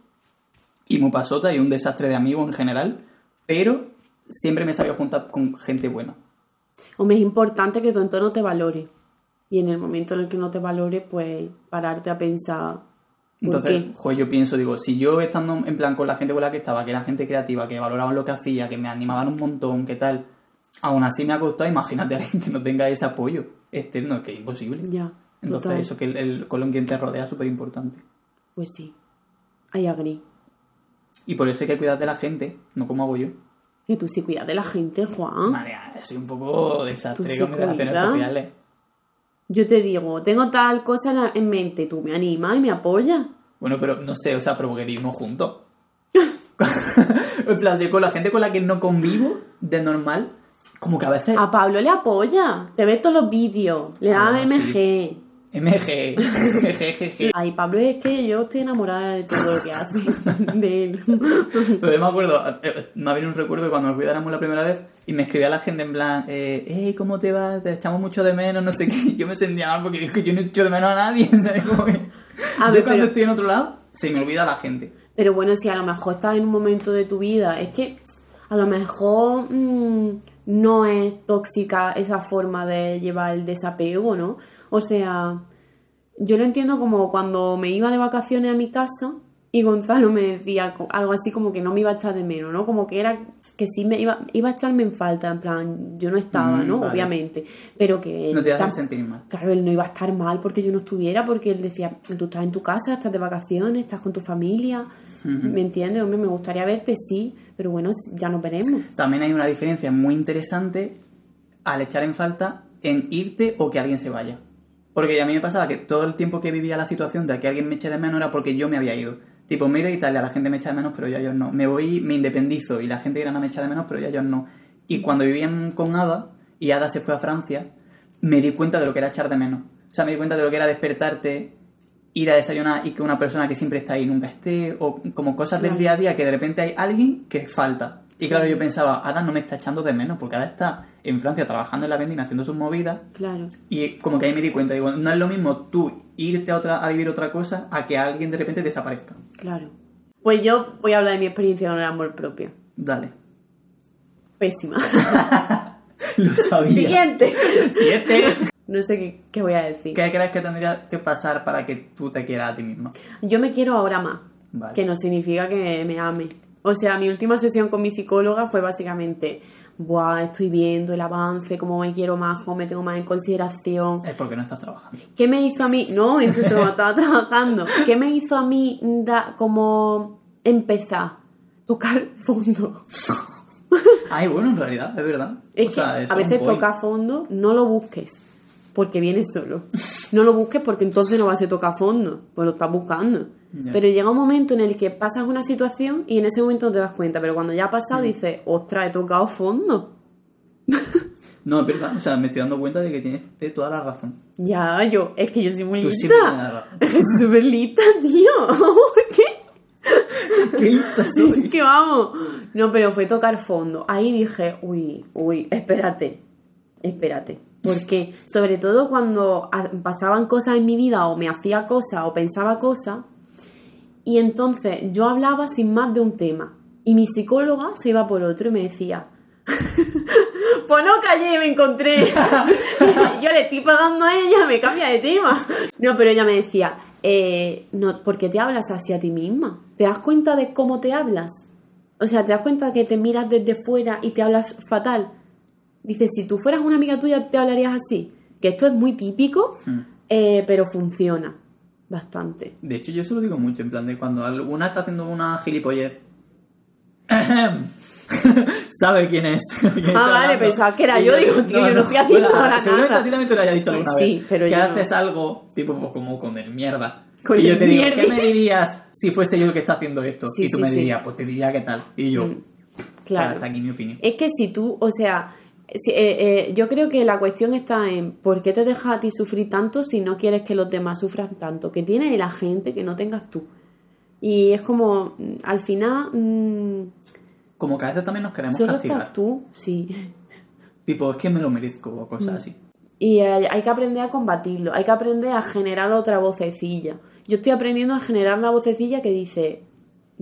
Y muy pasota y un desastre de amigos en general. Pero siempre me he sabido juntar con gente buena. Hombre, es importante que tu entorno te valore. Y en el momento en el que no te valore, pues pararte a pensar. ¿Por Entonces, qué? joder, yo pienso, digo, si yo estando en plan con la gente con la que estaba, que era gente creativa, que valoraban lo que hacía, que me animaban un montón, que tal, aún así me ha costado, imagínate a alguien que no tenga ese apoyo externo, es que es imposible. Ya. Entonces, total. eso que el, el- con quien te rodea es súper importante. Pues sí. I agree. Y por eso hay que cuidar de la gente, no como hago yo. Que tú sí cuidas de la gente, Juan. María, soy un poco desastre sí con mis relaciones sociales. Yo te digo, tengo tal cosa en mente, tú me animas y me apoyas. Bueno, pero no sé, o sea, pero porque vivimos juntos. *laughs* en plan, yo con la gente con la que no convivo, de normal, como que a veces... A Pablo le apoya. Te ves todos los vídeos. Le da Ah, MG. MG. Ay, Pablo es que yo estoy enamorada de todo lo que hace. de él. Pero yo me acuerdo, eh, me ha venido un recuerdo de cuando nos cuidáramos la primera vez y me escribía la gente en plan, eh, hey, ¿cómo te va? Te echamos mucho de menos, no sé qué. *laughs* Yo me sentía mal porque es que yo no echo de menos a nadie, *laughs* ¿sabes? Como que- A yo ver, cuando pero- estoy en otro lado, se me olvida la gente. Pero bueno, si a lo mejor estás en un momento de tu vida, es que a lo mejor mm, no es tóxica esa forma de llevar el desapego, ¿no? O sea, yo lo entiendo como cuando me iba de vacaciones a mi casa y Gonzalo me decía algo así como que no me iba a echar de menos, ¿no? Como que era que sí me iba, iba a echarme en falta, en plan, yo no estaba, Mm, ¿no? vale. Obviamente, pero que... No te hace tam- sentir mal. Claro, él no iba a estar mal porque yo no estuviera, porque él decía, tú estás en tu casa, estás de vacaciones, estás con tu familia, ¿me entiendes? Hombre, me gustaría verte, sí, pero bueno, ya nos veremos. También hay una diferencia muy interesante al echar en falta en irte o que alguien se vaya. Porque a mí me pasaba que todo el tiempo que vivía la situación de que alguien me eche de menos era porque yo me había ido. Tipo, me he ido a Italia, la gente me echa de menos, pero ya yo no. Me voy, me independizo y la gente grana me echa de menos, pero ya yo no. Y cuando vivían con Ada y Ada se fue a Francia, me di cuenta de lo que era echar de menos. O sea, me di cuenta de lo que era despertarte, ir a desayunar y que una persona que siempre está ahí nunca esté, o como cosas del día a día que de repente hay alguien que falta. Y claro, yo pensaba, Ada no me está echando de menos, porque Ada está en Francia trabajando en la vendimia, haciendo sus movidas, Claro. y como que ahí me di cuenta, digo, no es lo mismo tú irte a, otra, a vivir otra cosa a que alguien de repente desaparezca. Claro. Pues yo voy a hablar de mi experiencia con el amor propio. Dale. Pésima. *laughs* Lo sabía. Siguiente. Siete. No sé qué, qué voy a decir. ¿Qué crees que tendría que pasar para que tú te quieras a ti misma? Yo me quiero ahora más. Vale. Que no significa que me ame. O sea, mi última sesión con mi psicóloga fue básicamente, Buah, estoy viendo el avance, cómo me quiero más, cómo me tengo más en consideración. Es porque no estás trabajando. ¿Qué me hizo a mí? No, incluso cuando *laughs* estaba trabajando. ¿Qué me hizo a mí da, como empezar? Tocar fondo. *laughs* Ay, bueno, en realidad, es verdad. Es O sea, que a es veces tocar fondo, no lo busques, porque viene solo. No lo busques porque entonces no va a tocar fondo, pues lo estás buscando. Ya. Pero llega un momento en el que pasas una situación y en ese momento no te das cuenta, pero cuando ya ha Mm. pasado dices, ostras, he tocado fondo. *laughs* No, es verdad. O sea, me estoy dando cuenta de que tienes de toda la razón. Ya, yo, es que yo soy muy Tú lista. Es *laughs* súper lista, tío. *laughs* ¿Qué? ¡Qué lista soy! que vamos. No, pero fue tocar fondo. Ahí dije, uy, uy, espérate, espérate. Porque, sobre todo cuando pasaban cosas en mi vida o me hacía cosas o pensaba cosas, y entonces yo hablaba sin más de un tema. Y mi psicóloga se iba por otro y me decía, *laughs* pues no callé, me encontré. *laughs* Yo le estoy pagando a ella, me cambia de tema. No, pero ella me decía, eh, no, ¿por qué te hablas así a ti misma? ¿Te das cuenta de cómo te hablas? O sea, ¿te das cuenta que te miras desde fuera y te hablas fatal? Dice, si tú fueras una amiga tuya, te hablarías así. Que esto es muy típico, Hmm. eh, pero funciona bastante. De hecho, yo se lo digo mucho, en plan de cuando alguna está haciendo una gilipollez. *laughs* ¿Sabe quién es? *laughs* ¿Quién está Ah, vale, pensaba que era yo, digo, tío, yo no estoy haciendo Bueno, ahora Seguramente nada. a ti también te lo haya dicho alguna Sí, vez. pero que yo no. haces algo, tipo, pues, como con el mierda. Con y yo te digo, mierda. ¿qué me dirías si fuese yo el que está haciendo esto? Sí, y tú sí, me dirías, pues te diría qué tal. Y yo, Mm, Claro. hasta aquí mi opinión. Es que si tú, o sea, eh, eh, yo creo que la cuestión está en por qué te dejas a ti sufrir tanto si no quieres que los demás sufran tanto. Que tiene la gente que no tengas tú. Y es como, mm, al final, mm, Como que a veces también nos queremos solo castigar. estás tú, sí. Tipo, es que me lo merezco o Mm. cosas así. Y hay, hay que aprender a combatirlo, hay que aprender a generar otra vocecilla. Yo estoy aprendiendo a generar la vocecilla que dice,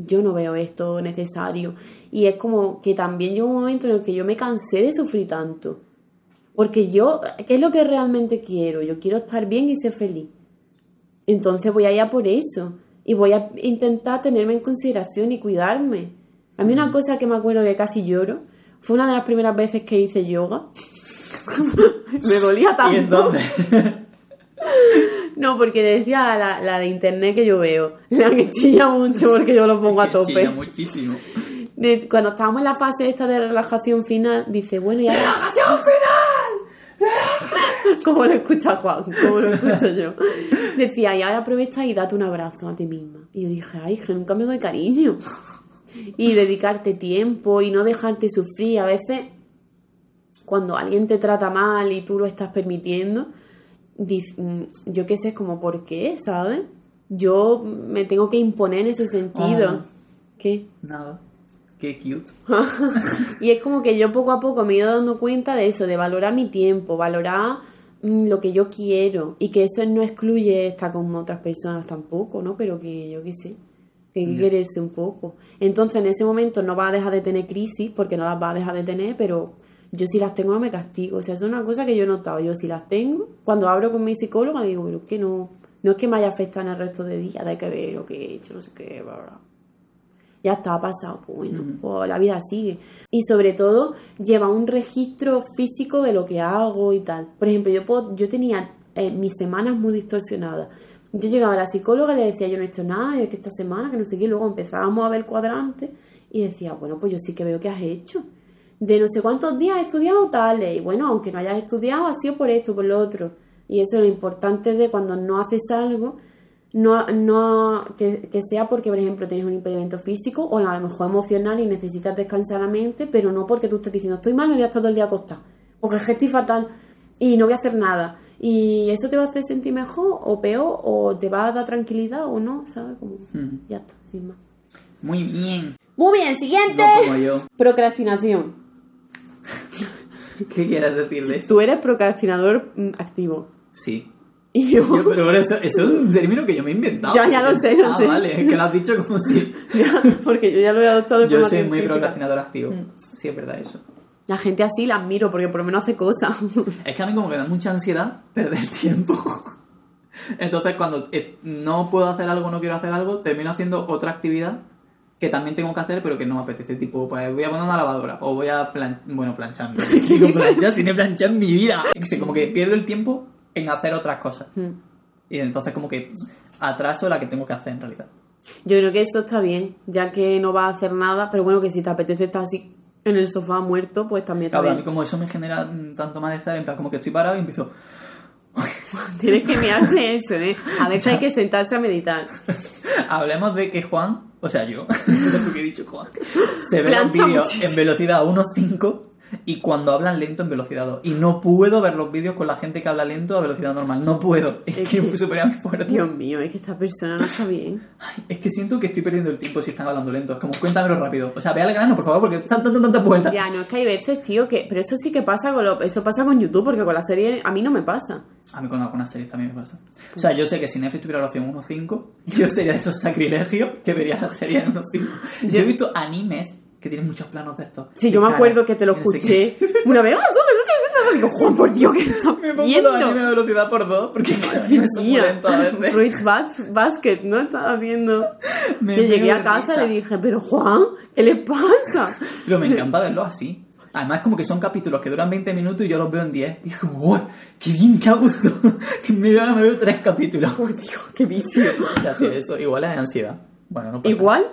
yo no veo esto necesario. Y es como que también llegó un momento en el que yo me cansé de sufrir tanto. Porque yo, ¿qué es lo que realmente quiero? Yo quiero estar bien y ser feliz. Entonces voy a ir a por eso. Y voy a intentar tenerme en consideración y cuidarme. A mí una cosa que me acuerdo que casi lloro fue una de las primeras veces que hice yoga. *laughs* me dolía tanto. Y entonces, *laughs* No, porque decía la, la de internet que yo veo. La que chilla mucho porque yo lo pongo a que chilla tope. muchísimo. Cuando estábamos en la fase esta de relajación final, dice, bueno, ya. ¡Relajación final! *laughs* como lo escucha Juan, como lo escucho yo. Decía, y ahora aprovecha y date un abrazo a ti misma. Y yo dije, ay, que nunca me doy cariño. Y dedicarte tiempo y no dejarte sufrir. A veces, cuando alguien te trata mal y tú lo estás permitiendo, yo qué sé, como, ¿por qué? ¿Sabes? Yo me tengo que imponer en ese sentido. Oh. ¿Qué? Nada. Qué cute. *laughs* Y es como que yo poco a poco me he ido dando cuenta de eso, de valorar mi tiempo, valorar mm, lo que yo quiero y que eso no excluye estar con otras personas tampoco, ¿no? Pero que yo qué sé, que hay que quererse un poco. Entonces en ese momento no vas a dejar de tener crisis porque no las vas a dejar de tener, pero yo si las tengo no me castigo. O sea, es una cosa que yo he notado. Yo si las tengo, cuando hablo con mi psicóloga digo, pero es que no, no es que me haya afectado en el resto de días, hay que ver lo que he hecho, no sé qué, bla, bla ya está ha pasado, pues bueno, pues la vida sigue. Y sobre todo lleva un registro físico de lo que hago y tal. Por ejemplo, yo, puedo- yo tenía eh, mis semanas muy distorsionadas. Yo llegaba a la psicóloga y le decía, yo no he hecho nada, y es que esta semana, que no sé qué, y luego empezábamos a ver cuadrantes y decía, bueno, pues yo sí que veo que has hecho. De no sé cuántos días has estudiado tales, y bueno, aunque no hayas estudiado, ha sido por esto, por lo otro. Y eso es lo importante de cuando no haces algo, no, no que, que sea porque, por ejemplo, tienes un impedimento físico o a lo mejor emocional y necesitas descansar la mente, pero no porque tú estés diciendo estoy mal, me voy a estar todo el día acostada, porque es que estoy fatal y no voy a hacer nada. Y eso te va a hacer sentir mejor o peor, o te va a dar tranquilidad o no, ¿sabes? Como, Mm. ya está, sin más. Muy bien. Muy bien, siguiente. No como yo. Procrastinación. *laughs* ¿Qué quieres decir de eso? Tú eres procrastinador mm, activo. Sí. Y yo, Yo, pero eso, eso es un término que yo me he inventado. Ya, ya lo sé, lo ah, sé. vale, es que lo has dicho como si... *laughs* ya, porque yo ya lo he adoptado de Yo soy muy procrastinador activo. Mm. Sí, es verdad eso. La gente así la admiro porque por lo menos hace cosas. *laughs* Es que a mí como que da mucha ansiedad perder tiempo. Entonces cuando eh, no puedo hacer algo, no quiero hacer algo, termino haciendo otra actividad que también tengo que hacer pero que no me apetece. Tipo, pues voy a poner una lavadora o voy a plan... bueno, planchar. *laughs* Digo planchar sin en mi vida. Sé, como que pierdo el tiempo en hacer otras cosas. Mm. Y entonces como que atraso la que tengo que hacer en realidad. Yo creo que eso está bien, ya que no vas a hacer nada, pero bueno, que si te apetece estar así en el sofá muerto, pues también está Claro, a mí como eso me genera mm, tanto malestar, en plan como que estoy parado y empiezo... *laughs* Tienes que mirarte eso, ¿eh? A veces hay que sentarse a meditar. *laughs* Hablemos de que Juan, o sea yo, no *laughs* sé lo que he dicho Juan, se ve los vídeos en velocidad 1.5 y cuando hablan lento en velocidad 2. Y no puedo ver los vídeos con la gente que habla lento a velocidad normal. No puedo. Es, Es que que- supera mi fuerza. Dios mío, es que esta persona no está bien. Ay, es que siento que estoy perdiendo el tiempo si están hablando lento. Es como, cuéntamelo rápido. O sea, ve al grano, por favor, porque tantas tanta, tanta vueltas. Ya, no, es que hay veces, tío, que... Pero eso sí que pasa con lo... Eso pasa con YouTube, porque con la serie a mí no me pasa. A mí con algunas series también me pasa. O sea, yo sé que si Netflix tuviera la opción 1.5, yo sería de esos sacrilegios que vería la serie en 1.5. *laughs* Yo he visto animes que tienen muchos planos de estos. Sí, de yo me acuerdo que te lo escuché *laughs* una vez. ¡Ah, ¿dónde, dónde, dónde? Digo, Juan, por Dios, ¿qué *laughs* estás Me pongo los animes a velocidad por dos, porque los *laughs* animes son lentos a veces. Fruits Basket, ¿no? Estaba viendo. Me llegué a de casa y le dije, pero Juan, ¿qué le pasa? Pero me encanta verlo así. Además, como que son capítulos que duran 20 minutos y yo los veo en 10. Y es como. ¡Qué bien, qué a gusto! que media hora me veo tres capítulos. Por Dios, qué vicio. O sea, tío, eso igual es ansiedad. Bueno, no pasa ¿Igual?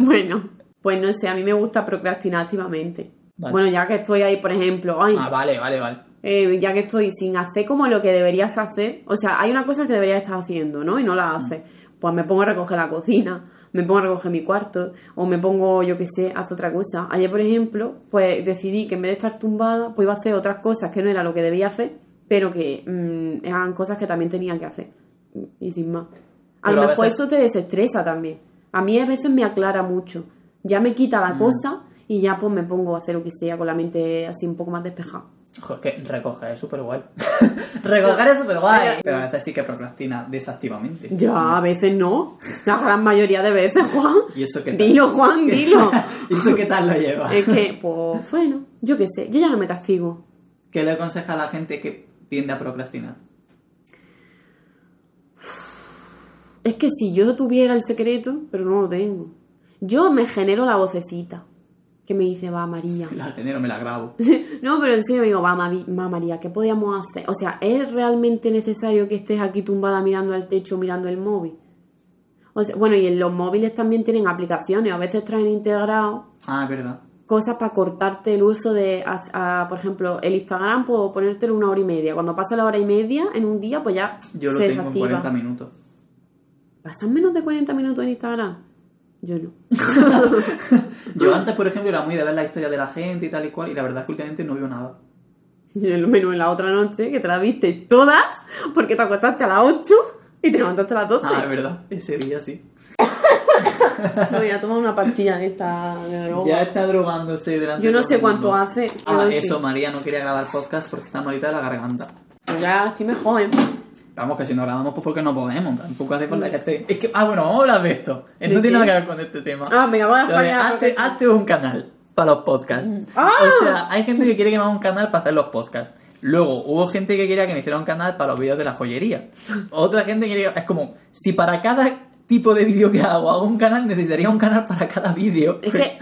bueno, pues no sé, a mí me gusta procrastinar activamente. Vale. Bueno, ya que estoy ahí, por ejemplo, ay, Ah, vale, vale, vale. eh, ya que estoy sin hacer como lo que deberías hacer, o sea, hay una cosa que deberías estar haciendo, ¿no? Y no la haces. Pues me pongo a recoger la cocina, me pongo a recoger mi cuarto, o me pongo, yo qué sé, a hacer otra cosa. Ayer, por ejemplo, pues decidí que en vez de estar tumbada, pues iba a hacer otras cosas que no era lo que debía hacer, pero que mm, eran cosas que también tenía que hacer. Y sin más. A lo mejor veces- eso te desestresa también. A mí a veces me aclara mucho. Ya me quita Mm. la cosa y ya pues me pongo a hacer lo que sea con la mente así un poco más despejada. Joder, que recoger es súper guay. *laughs* recoger es súper guay. Pero- Pero a veces sí que procrastina desactivamente. Ya, a veces no. La gran mayoría de veces, Juan. ¿Y eso qué tal? Dilo, Juan, *laughs* dilo. ¿Y eso qué tal lo lleva? es que, pues, bueno, yo qué sé. Yo ya no me castigo. ¿Qué le aconseja a la gente que tiende a procrastinar? Es que si yo tuviera el secreto, pero no lo tengo. Yo me genero la vocecita que me dice, va, María. La genero, me la grabo. *laughs* No, pero en serio digo, va, María, ¿qué podíamos hacer? O sea, ¿es realmente necesario que estés aquí tumbada mirando al techo, mirando el móvil? O sea, bueno, y en los móviles también tienen aplicaciones, a veces traen integrado Ah, es verdad. cosas para cortarte el uso de, a- a, por ejemplo, el Instagram, puedo ponértelo una hora y media. Cuando pasa la hora y media en un día, pues ya Yo lo se tengo en desactiva. 40 minutos. ¿Pasan menos de 40 minutos en Instagram? Yo no. *laughs* Yo antes, por ejemplo, era muy de ver la historia de la gente y tal y cual, y la verdad es que últimamente no veo nada. Y el menú en la otra noche, que te la viste todas, porque te acostaste a las 8 y te levantaste a las 12. Ah, es verdad. Ese día sí. Me voy a tomar una pastilla de esta de droga. Ya está drogándose delante Yo no sé cuánto mundo. hace. Ah, eso, sí. María no quería grabar podcast porque está malita de la garganta. Pues ya estoy mejor, ¿eh? Vamos, que si no grabamos, pues porque no podemos. Tampoco hace falta que esté. Es que, ah, bueno, vamos a hablar de esto. ¿De No tiene nada que ver con este tema. Ah, venga, voy a hazte, hazte un canal para los podcasts. ¡Ah! O sea, hay gente que quiere que me haga un canal para hacer los podcasts. Luego, hubo gente que quería que me hiciera un canal para los vídeos de la joyería. *laughs* Otra gente quería... Es como, si para cada tipo de vídeo que hago hago un canal, necesitaría un canal para cada vídeo. Es que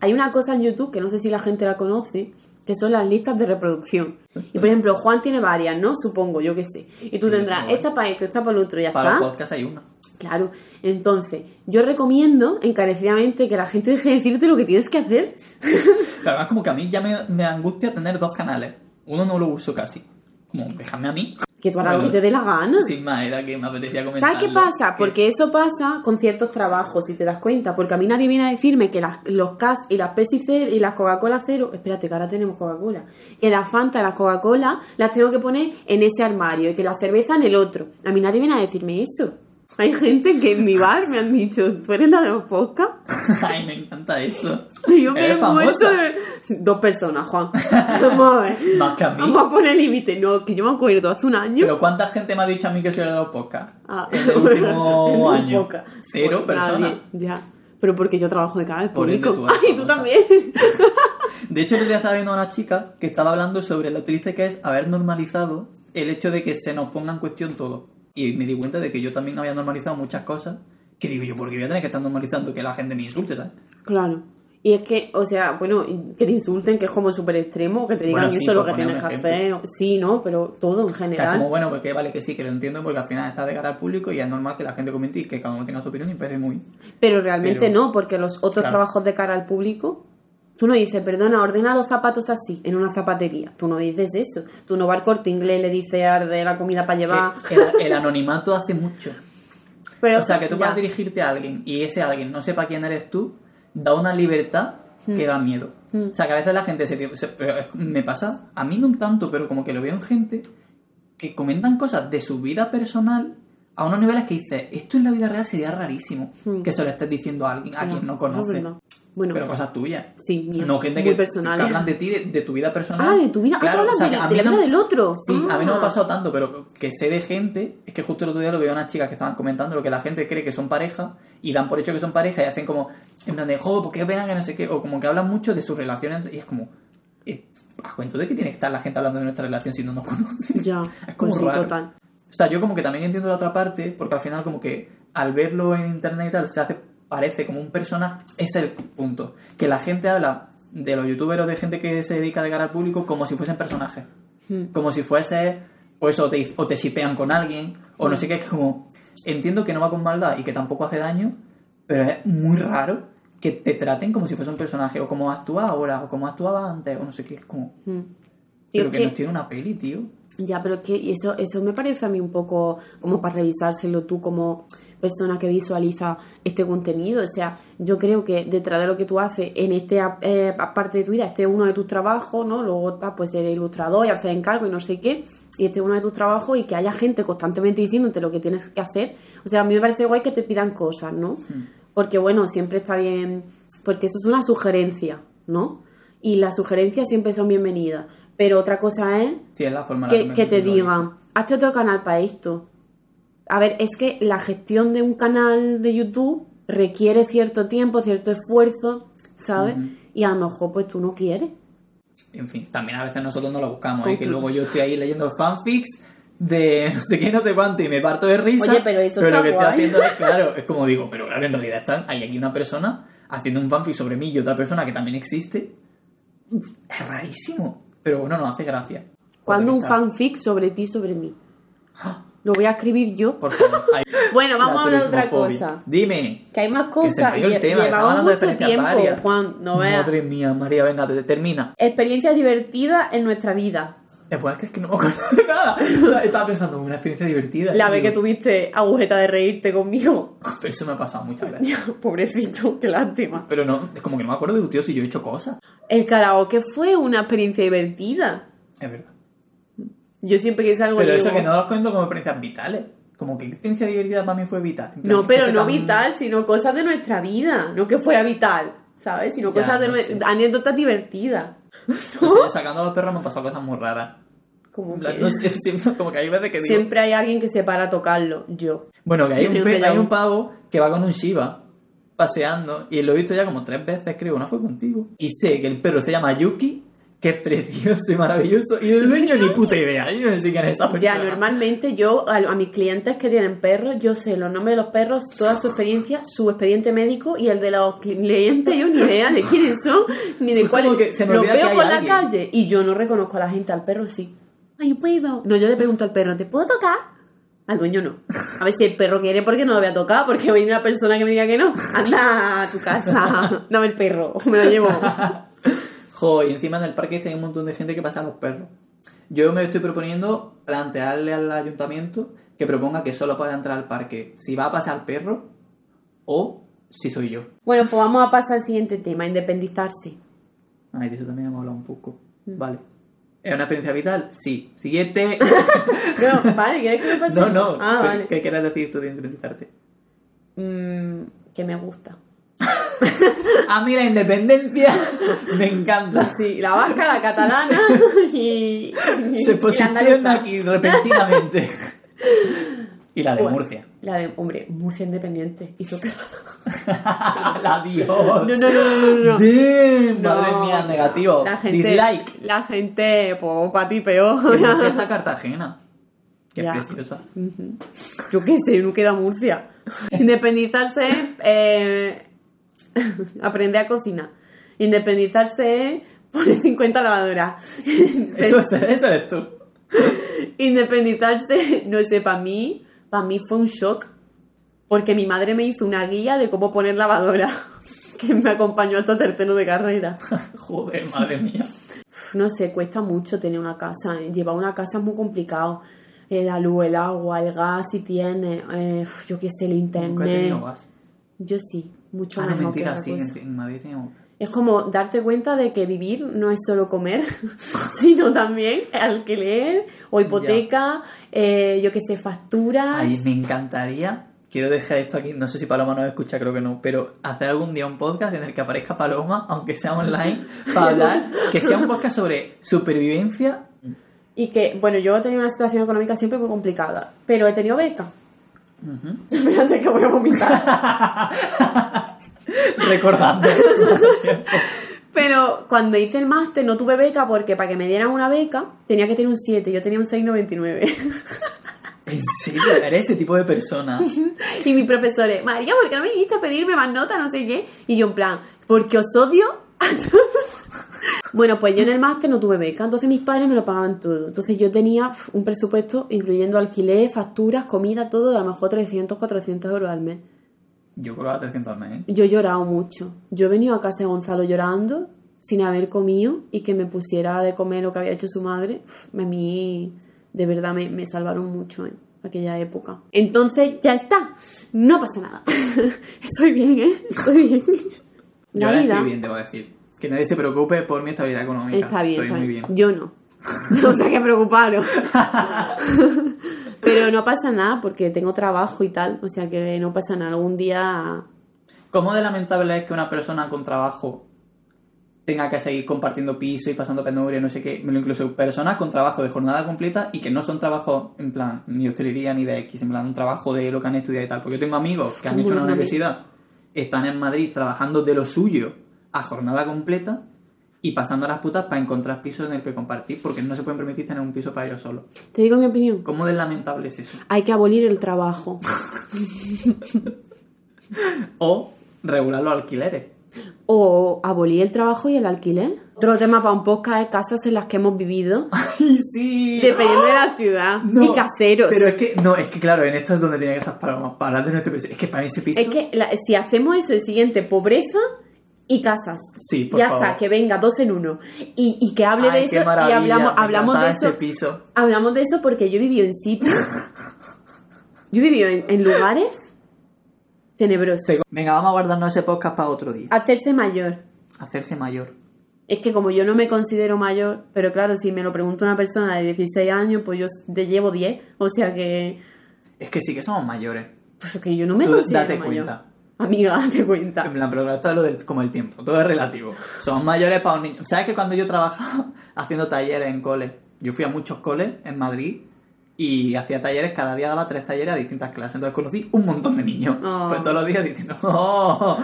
hay una cosa en YouTube que no sé si la gente la conoce, que son las listas de reproducción. Y por ejemplo, Juan tiene varias, ¿no? Supongo, yo qué sé. Y tú Sí, tendrás esta para esto, esta para lo otro, y ya Para está. podcasts hay una. Claro. Entonces, yo recomiendo encarecidamente que la gente deje de decirte lo que tienes que hacer. *laughs* Pero además como que a mí ya me, me angustia tener dos canales. Uno no lo uso casi. Como, déjame a mí. Que tú harás lo Bueno, que te dé la gana. Sin más, era que me apetecía comentar. ¿Sabes qué pasa? Porque eso pasa con ciertos trabajos, si te das cuenta. Porque a mí nadie viene a decirme que las, los CAS y las Pepsi Cero y las Coca-Cola Cero... Espérate, que ahora tenemos Coca-Cola. Que las Fanta y las Coca-Cola las tengo que poner en ese armario y que la cerveza en el otro. A mí nadie viene a decirme eso. Hay gente que en mi bar me han dicho, ¿tú eres la de los *laughs* podcasts? Ay, me encanta eso. *laughs* Y yo me he muerto de... Dos personas, Juan. Vamos a ver. *laughs* Más que a mí. Vamos a poner límite. No, que yo me acuerdo hace un año... Pero ¿cuánta gente me ha dicho a mí que soy el de los podcasts? Ah, en el último en año. podcast. Cero Pues personas. nadie, ya. Pero porque yo trabajo de cara al Por ende, público. tú eres Ay, tú también. De hecho, el otro día estaba viendo a una chica que estaba hablando sobre lo triste que es haber normalizado el hecho de que se nos ponga en cuestión todo. Y me di cuenta de que yo también había normalizado muchas cosas. Que digo yo, ¿por qué voy a tener que estar normalizando que la gente me insulte, ¿sabes? Claro. Y es que, o sea, bueno, que te insulten, que es como súper extremo, que te digan Bueno, sí, eso lo por que tienes que hacer. Sí, ¿no? Pero todo en general. como, bueno, porque vale que sí, que lo entiendo, porque al final está de cara al público y es normal que la gente comente y que cada uno tenga su opinión y parece muy... Pero realmente Pero- no, porque los otros Claro. trabajos de cara al público, tú no dices, perdona, ordena los zapatos así, en una zapatería. Tú no dices eso. Tú no vas al corte inglés le dices al de la comida para llevar. El, el anonimato hace mucho. Pero, O sea, que tú ya. puedas dirigirte a alguien y ese alguien no sepa quién eres tú, da una libertad que da miedo. O sea, que a veces la gente se... se- pero es- me pasa, a mí no tanto, pero como que lo veo en gente que comentan cosas de su vida personal a unos niveles que dices, esto en la vida real sería rarísimo Mm. que se lo estés diciendo a alguien, a quien no Es conoce. verdad. Bueno, Pero cosas tuyas. Sí, mías. No gente que, personales. que hablan de ti, de, de tu vida personal. Ah, de tu vida. Ah, hablas de la- de vida del otro. Sí, a mí no me Ah. ha pasado tanto, pero que sé de gente. Es que justo el otro día lo veo a unas chicas que estaban comentando lo que la gente cree que son pareja y dan por hecho que son pareja y hacen como. En plan de, jo, pues qué pena que no sé qué. O como que hablan mucho de sus relaciones y es como. eh, ¿A cuento de que tiene que estar la gente hablando de nuestra relación si no nos conoce? Ya, *laughs* Es como pues sí, raro. total. O sea, yo como que también entiendo la otra parte, porque al final como que al verlo en internet y tal, se hace, parece como un personaje, ese es el punto. Que la gente habla de los youtubers o de gente que se dedica de cara al público como si fuesen personajes. Hmm. Como si fuese, pues o te, o te shipean con alguien, o no sé qué, es como, entiendo que no va con maldad y que tampoco hace daño, pero es muy raro que te traten como si fuese un personaje, o como actúa ahora, o como actuaba antes, o no sé qué, es como... Mm. Pero que, que- nos tiene una peli, tío. Ya, pero es que eso, eso me parece a mí un poco como para revisárselo tú como persona que visualiza este contenido. O sea, yo creo que detrás de lo que tú haces en este eh, parte de tu vida, este es uno de tus trabajos, ¿no? Luego está pues ser ilustrador y hacer encargo y no sé qué. Y este es uno de tus trabajos y que haya gente constantemente diciéndote lo que tienes que hacer. O sea, a mí me parece guay que te pidan cosas, ¿no? Porque bueno, siempre está bien, porque eso es una sugerencia, ¿no? Y las sugerencias siempre son bienvenidas. Pero otra cosa es Sí, es la forma la que, que te lo digan, hazte otro canal para esto. A ver, es que la gestión de un canal de YouTube requiere cierto tiempo, cierto esfuerzo, ¿sabes? Y a lo mejor pues tú no quieres. En fin, también a veces nosotros no lo buscamos, ¿eh? Que luego yo estoy ahí leyendo fanfics de *laughs* no sé qué, no sé cuánto y me parto de risa. Oye, pero eso lo está que estoy haciendo es, *laughs* claro, es como digo, pero claro, en realidad están, hay aquí una persona haciendo un fanfic sobre mí y otra persona que también existe. Es rarísimo, pero bueno, nos hace gracia. Cuando un está- fanfic sobre ti, sobre mí. Lo voy a escribir yo. Por favor, hay- *laughs* Bueno, vamos a hablar de otra cosa. Dime. Que hay más Que se cosas. dio el tema, estamos Llevamos hablando de mucho tiempo, varias. Juan, no veas. Madre mía, María, venga, te- termina. Experiencias divertidas en nuestra vida. Después es que no me acuerdo de nada. O sea, estaba pensando en una experiencia divertida. La vez que tuviste agujeta de reírte conmigo. Pero eso me ha pasado muchas veces. Pobrecito, qué lástima. Pero no, es como que no me acuerdo de tío si yo he hecho cosas. El karaoke fue una experiencia divertida. Es verdad. Yo siempre que salgo Pero digo, eso que no lo cuento como experiencias vitales. Como que experiencia divertida para mí fue vital. Plan, No, pero no tan- vital, sino cosas de nuestra vida. No que fuera vital, ¿sabes? Sino Ya, cosas de no sé. anécdotas divertidas. *laughs* Sé, sacando a los perros me han pasado cosas muy raras. Como que *laughs* siempre- como que hay veces que digo... siempre hay alguien que se para a tocarlo. Yo. Bueno, que hay un, Creo pe- que hay ya- un pavo que va con un Shiba paseando y lo he visto ya como tres veces, creo, una fue contigo. Y sé que el perro se llama Yuki, que es precioso y maravilloso, y el dueño ni puta idea. Yo no sé quién es esa persona. Ya, normalmente yo, a, a mis clientes que tienen perros, yo sé los nombres de los perros, toda su experiencia, su expediente médico y el de los clientes, yo ni idea de quiénes son, ni de Pues cuáles. como que se me Los veo por la calle y yo no reconozco a la gente, al perro sí. Ay, puedo. No, yo le pregunto al perro, ¿te puedo tocar? Al dueño no. A ver si el perro quiere, porque no lo voy a tocar, porque hoy una persona que me diga que no. Anda a tu casa, *laughs* dame el perro, me lo llevo. Jo, y encima en el parque hay un montón de gente que pasa a los perros. Yo me estoy proponiendo plantearle al ayuntamiento que proponga que solo pueda entrar al parque si va a pasar perro o si soy yo. Bueno, pues vamos a pasar al siguiente tema, independizarse. Ay, de eso también hemos hablado un poco. Mm. Vale. ¿Es una experiencia vital? Sí. Siguiente. *laughs* No, vale, ¿quieres que me pase? *laughs* no, no. Ah, ¿Qué, vale. qué quieres decir tú de independizarte? Mm, que me gusta. *laughs* A mí la independencia *laughs* me encanta. Sí, la vasca, la catalana *laughs* y, y- Se posiciona aquí repentinamente. Y la de Bueno, Murcia. La de, hombre, Murcia independiente. Y soterrado. la Dios. No, no, no, no, no. Damn, No, Madre mía, negativo. La gente, Dislike. La gente, pues, para ti peor. Murcia está Cartagena. Que Ya. es preciosa. Yo qué sé, no queda Murcia. Independizarse eh, *laughs* aprender a cocinar. Independizarse es poner 50 lavadoras. *laughs* Eso, es, eso eres tú. Independizarse, no sé, para mí, para mí fue un shock. Porque mi madre me hizo una guía de cómo poner lavadora. *laughs* Que me acompañó hasta tercero de carrera. Joder, madre mía. No sé, cuesta mucho tener una casa. ¿eh? Llevar una casa es muy complicado. Eh, La luz, el agua, el gas, si tiene, eh, yo qué sé, el Nunca he internet. tenido gas. Yo sí, mucho Ah, no, mejor mentira, sí. cosa. En, en Madrid teníamos. Es como darte cuenta de que vivir no es solo comer, *laughs* sino también alquiler o hipoteca, eh, yo que sé, facturas. Ahí me encantaría. Quiero dejar esto aquí, no sé si Paloma nos escucha, creo que no, pero hacer algún día un podcast en el que aparezca Paloma, aunque sea online, *laughs* para hablar, que sea un podcast sobre supervivencia. Y que, bueno, yo he tenido una situación económica siempre muy complicada, pero he tenido beca. Espérate que voy a vomitar. *laughs* Recordando. Pero cuando hice el máster no tuve beca porque para que me dieran una beca tenía que tener un 7, yo tenía un 6,99. ¿En serio? ¿Eres ese tipo de persona? y mi profesor, es, María, ¿por qué no me viniste a pedirme más nota? No sé qué. Y yo en plan, porque os odio a todos. Bueno, pues yo en el máster no tuve beca, entonces mis padres me lo pagaban todo. Entonces yo tenía un presupuesto incluyendo alquiler, facturas, comida, todo, de a lo mejor 300, 400 euros al mes. Yo cobraba 300 al mes. ¿eh? Yo he llorado mucho. Yo he venido a casa de Gonzalo llorando, sin haber comido, y que me pusiera de comer lo que había hecho su madre. Uf, a mí, de verdad, me, me salvaron mucho en aquella época. Entonces, ya está. No pasa nada. *laughs* Estoy bien, ¿eh? Estoy bien. Yo ahora estoy bien, te voy a decir. Que nadie se preocupe por mi estabilidad económica. Está bien, Estoy está muy bien. bien. Yo no. No sé qué preocuparos. *laughs* Pero no pasa nada porque tengo trabajo y tal. O sea que no pasa nada. Algún día. ¿Cómo de lamentable es que una persona con trabajo tenga que seguir compartiendo piso y pasando penuria, no sé qué? Incluso personas con trabajo de jornada completa y que no son trabajos en plan ni hostelería ni de X, en plan un trabajo de lo que han estudiado y tal. Porque yo tengo amigos que han hecho una universidad, están en Madrid trabajando de lo suyo a jornada completa y pasando las putas para encontrar pisos en el que compartir porque no se pueden permitir tener un piso para ellos solos. Te digo mi opinión. ¿Cómo de lamentable es eso? Hay que abolir el trabajo. *laughs* O regular los alquileres. O abolir el trabajo y el alquiler. Otro tema para un podcast es casas en las que hemos vivido. *laughs* ¡Ay, sí! Dependiendo de la ciudad. No, y caseros. Pero es que, no, es que claro, en esto es donde tiene que estar para, para hablar de nuestro piso. Es que para ese piso. Es que la- si hacemos eso, el siguiente, pobreza y casas. Sí, por ya favor. está, que venga dos en uno. Y, y que hable Ay, de eso. Y hablamos, hablamos de eso. piso. Hablamos de eso porque yo he vivido en sitios. *laughs* yo he vivido en, en lugares tenebrosos. Venga, vamos a guardarnos ese podcast para otro día. Hacerse mayor. Hacerse mayor. Es que como yo no me considero mayor, pero claro, si me lo pregunta una persona de 16 años, pues yo te llevo 10. O sea que. Es que sí que somos mayores. Pues que yo no me Tú considero date mayor. cuenta. *laughs* Amiga, date cuenta. En plan, pero esto es lo del, como el tiempo, todo es relativo. Somos mayores para un niño. ¿Sabes que cuando yo trabajaba *laughs* haciendo talleres en coles, yo fui a muchos coles en Madrid y hacía talleres, cada día daba tres talleres a distintas clases. Entonces conocí un montón de niños. Oh. Pues todos los días distintos. *laughs* ¡Oh!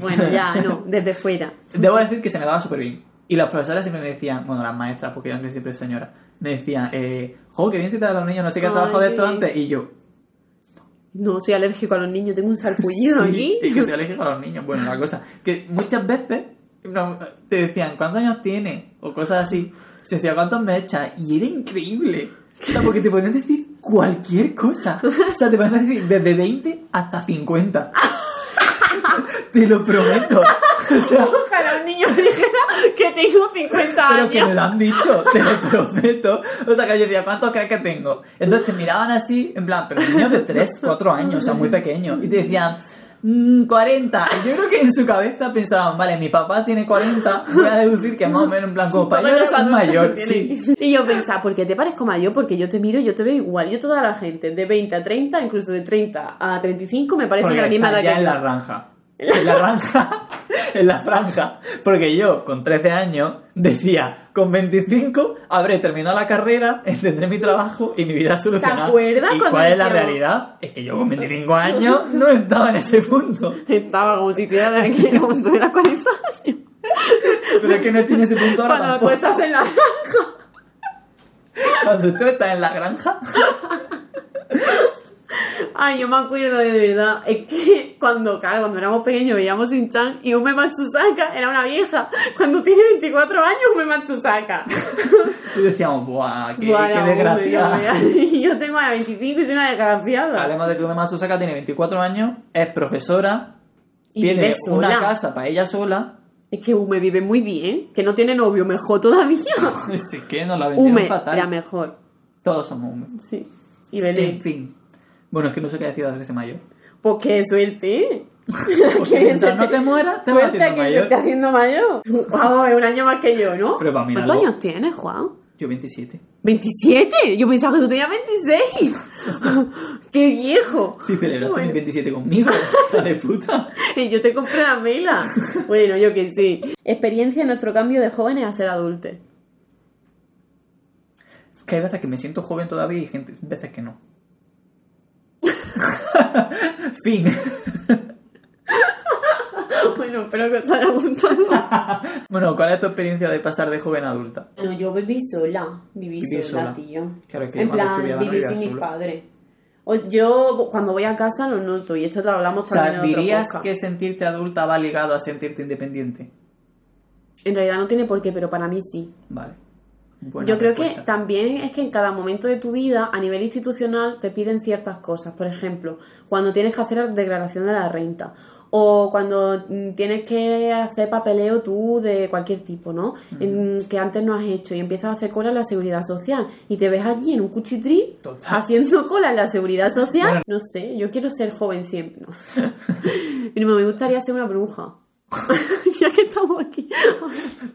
Bueno, ya, no, desde fuera. Debo decir que se me daba súper bien. Y las profesoras siempre me decían, bueno, las maestras, porque yo siempre es señora, me decían, eh, jo, que bien se te da a los niños, no sé qué trabajo de esto antes. Y yo, No, soy alérgico a los niños, tengo un sarpullido *laughs* sí, aquí. y que soy alérgico a los niños. Bueno, la cosa, que muchas veces te decían, ¿cuántos años tienes? O cosas así. Se decía, ¿cuántos me echas? Y era increíble. O sea, porque te podían decir cualquier cosa. O sea, te podían decir desde 20 hasta 50. *laughs* te lo prometo. O sea, Ojalá un niño tengo 50 Pero años. que me lo han dicho, te lo prometo. O sea, que yo decía, ¿cuántos crees que tengo? Entonces te miraban así, en plan, pero niños de 3, 4 años, o sea, muy pequeños. Y te decían, "Mm, 40. Y yo creo que en su cabeza pensaban, vale, mi papá tiene 40, voy a deducir que más o menos, en plan, como para ellos adultos mayor, sí. Y yo pensaba, ¿por qué te parezco mayor? Porque yo te miro, yo te veo igual. Yo toda la gente, de 20 a 30, incluso de 30 a 35, me parece de la misma edad ya que en yo. la ranja. En la franja, *laughs* en la franja. Porque yo, con 13 años, decía, con 25 habré terminado la carrera, tendré mi trabajo y mi vida solucionada. acuerdas ¿Y cuál es la realidad? Es que yo con 25 años no estaba en ese punto. *laughs* Estaba como si aquí, como si tuviera 40 años. Pero es que no en ese punto ahora Cuando tú estás en la... Cuando tú estás en la granja. *laughs* Ay, yo me acuerdo de verdad. Es que *laughs* cuando, claro, cuando éramos pequeños veíamos Sin Chan y Ume Matsusaka era una vieja. Cuando tiene 24 años, Ume Matsusaka. Y decíamos, ¡buah! ¡Qué, Buah, qué desgraciada! *laughs* Yo tengo a 25 y soy una desgraciada. Además de que Ume Matsusaka tiene 24 años, es profesora, Y tiene una sola. casa para ella sola. Es que Ume vive muy bien, que no tiene novio, mejor todavía. *laughs* Así que nos la vendieron Ume fatal. era mejor. Todos somos Ume. Sí. Y Belén. En fin. Bueno, es que no sé qué decir de hacerse mayor. Pues qué suerte. *laughs* *laughs* Porque mientras no te mueras, te vas haciendo que se mayor. haciendo mayor. Vamos, es un año más que yo, ¿no? Pero para mí ¿Cuántos algo- años tienes, Juan? Yo 27. ¿27? Yo pensaba que tú tenías 26. *laughs* ¡Qué viejo! Sí, celebraste Bueno. mis 27 conmigo, hija de puta. Y yo te compré la mela. Bueno, yo que sí. Experiencia en nuestro cambio de jóvenes a ser adultos. Que hay veces que me siento joven todavía y gente, veces que no. *laughs* fin. *laughs* Bueno, espero que os haya gustado. *laughs* bueno, ¿cuál es tu experiencia de pasar de joven a adulta? No, yo viví sola. Viví Viví sola, sola. tío. Claro, es que en yo cuando plan, viví sin mis padres. Yo cuando voy a casa lo noto y esto te lo hablamos O sea, también en otro ¿dirías podcast. que sentirte adulta va ligado a sentirte independiente? En realidad no tiene por qué, pero para mí sí. Vale. Buena Yo creo que también es que en cada momento de tu vida, a nivel institucional, te piden ciertas cosas. Por ejemplo, cuando tienes que hacer la declaración de la renta. O cuando mm, tienes que hacer papeleo tú de cualquier tipo, ¿no? Que antes no has hecho y empiezas a hacer cola en la seguridad social. Y te ves allí en un cuchitrí Total. haciendo cola en la seguridad social. Bueno. No sé, yo quiero ser joven siempre. ¿no? *laughs* me gustaría ser una bruja. *laughs* ya que estamos aquí.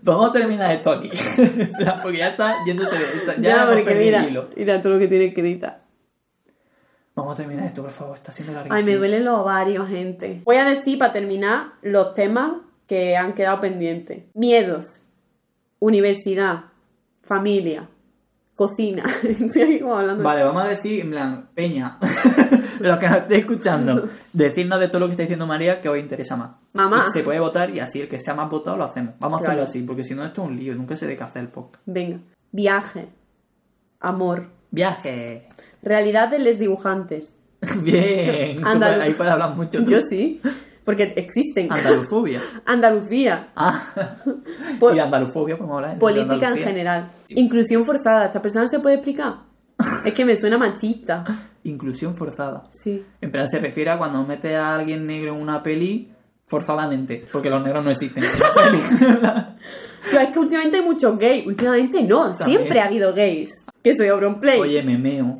Vamos a terminar esto aquí. *laughs* Porque ya está yéndose de... está- Ya, Ya, porque mira, el hilo. mira todo lo que tienes que editar. Vamos a terminar esto, por favor. Está siendo larguísimo. Ay, me duelen los ovarios, gente. Voy a decir para terminar los temas que han quedado pendientes. Miedos, universidad, familia, cocina. *laughs* Estoy como hablando. Vale, vamos a decir, en plan, Peña, *laughs* los que nos estéis escuchando, *laughs* decirnos de todo lo que está diciendo María que os interesa más. Mamá. Y se puede votar y así el que sea más votado lo hacemos. Vamos a hacerlo así, porque si no esto es un lío, nunca sé de qué hacer el podcast. Venga. Viaje, amor, Viaje. realidad de los dibujantes. Bien. Ahí puedes hablar mucho tú. Yo sí, porque existen. Andalufobia. *laughs* Andalucía, Ah. *laughs* Y andalufobia podemos hablar. de política en general. Inclusión forzada. ¿Esta persona se puede explicar? *laughs* Es que me suena machista. Inclusión forzada. Sí. En plan, se refiere a cuando metes a alguien negro en una peli forzadamente, porque los negros no existen. Pero es que últimamente hay muchos gays. Últimamente no, siempre ha habido gays. Que soy Auronplay. Oye, me meo.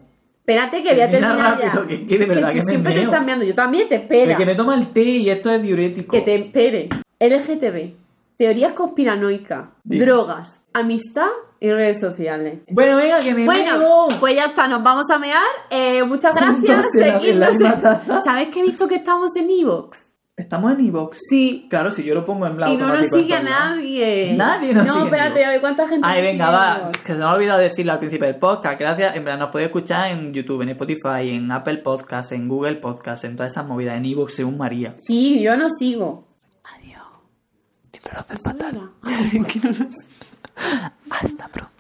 Espérate que voy a terminar rápido, ya. que- que de verdad que me siempre te estás meando. Yo también te espera. Pero que me toma el té y esto es diurético. Que te espere. LGTB. Teorías conspiranoicas. Dime. Drogas. Amistad y redes sociales. Bueno, venga, que me Bueno, meo. pues ya está, nos vamos a mear. Eh, muchas gracias. en. ¿Sabes que he visto que estamos en Evox? Estamos en Evox. Sí. Claro, si yo lo pongo en blanco. Y no nos sigue nadie. Nadie nos no, sigue en espérate, a ver cuánta gente Ay, nos venga, va. Que se me ha olvidado decirlo al principio del podcast. Gracias. En plan, nos podéis escuchar en YouTube, en Spotify, en Apple Podcast, en Google Podcast, en todas esas movidas, en Evox, según María. Sí, yo no sigo. Adiós. Siempre lo haces era. *laughs* Hasta pronto.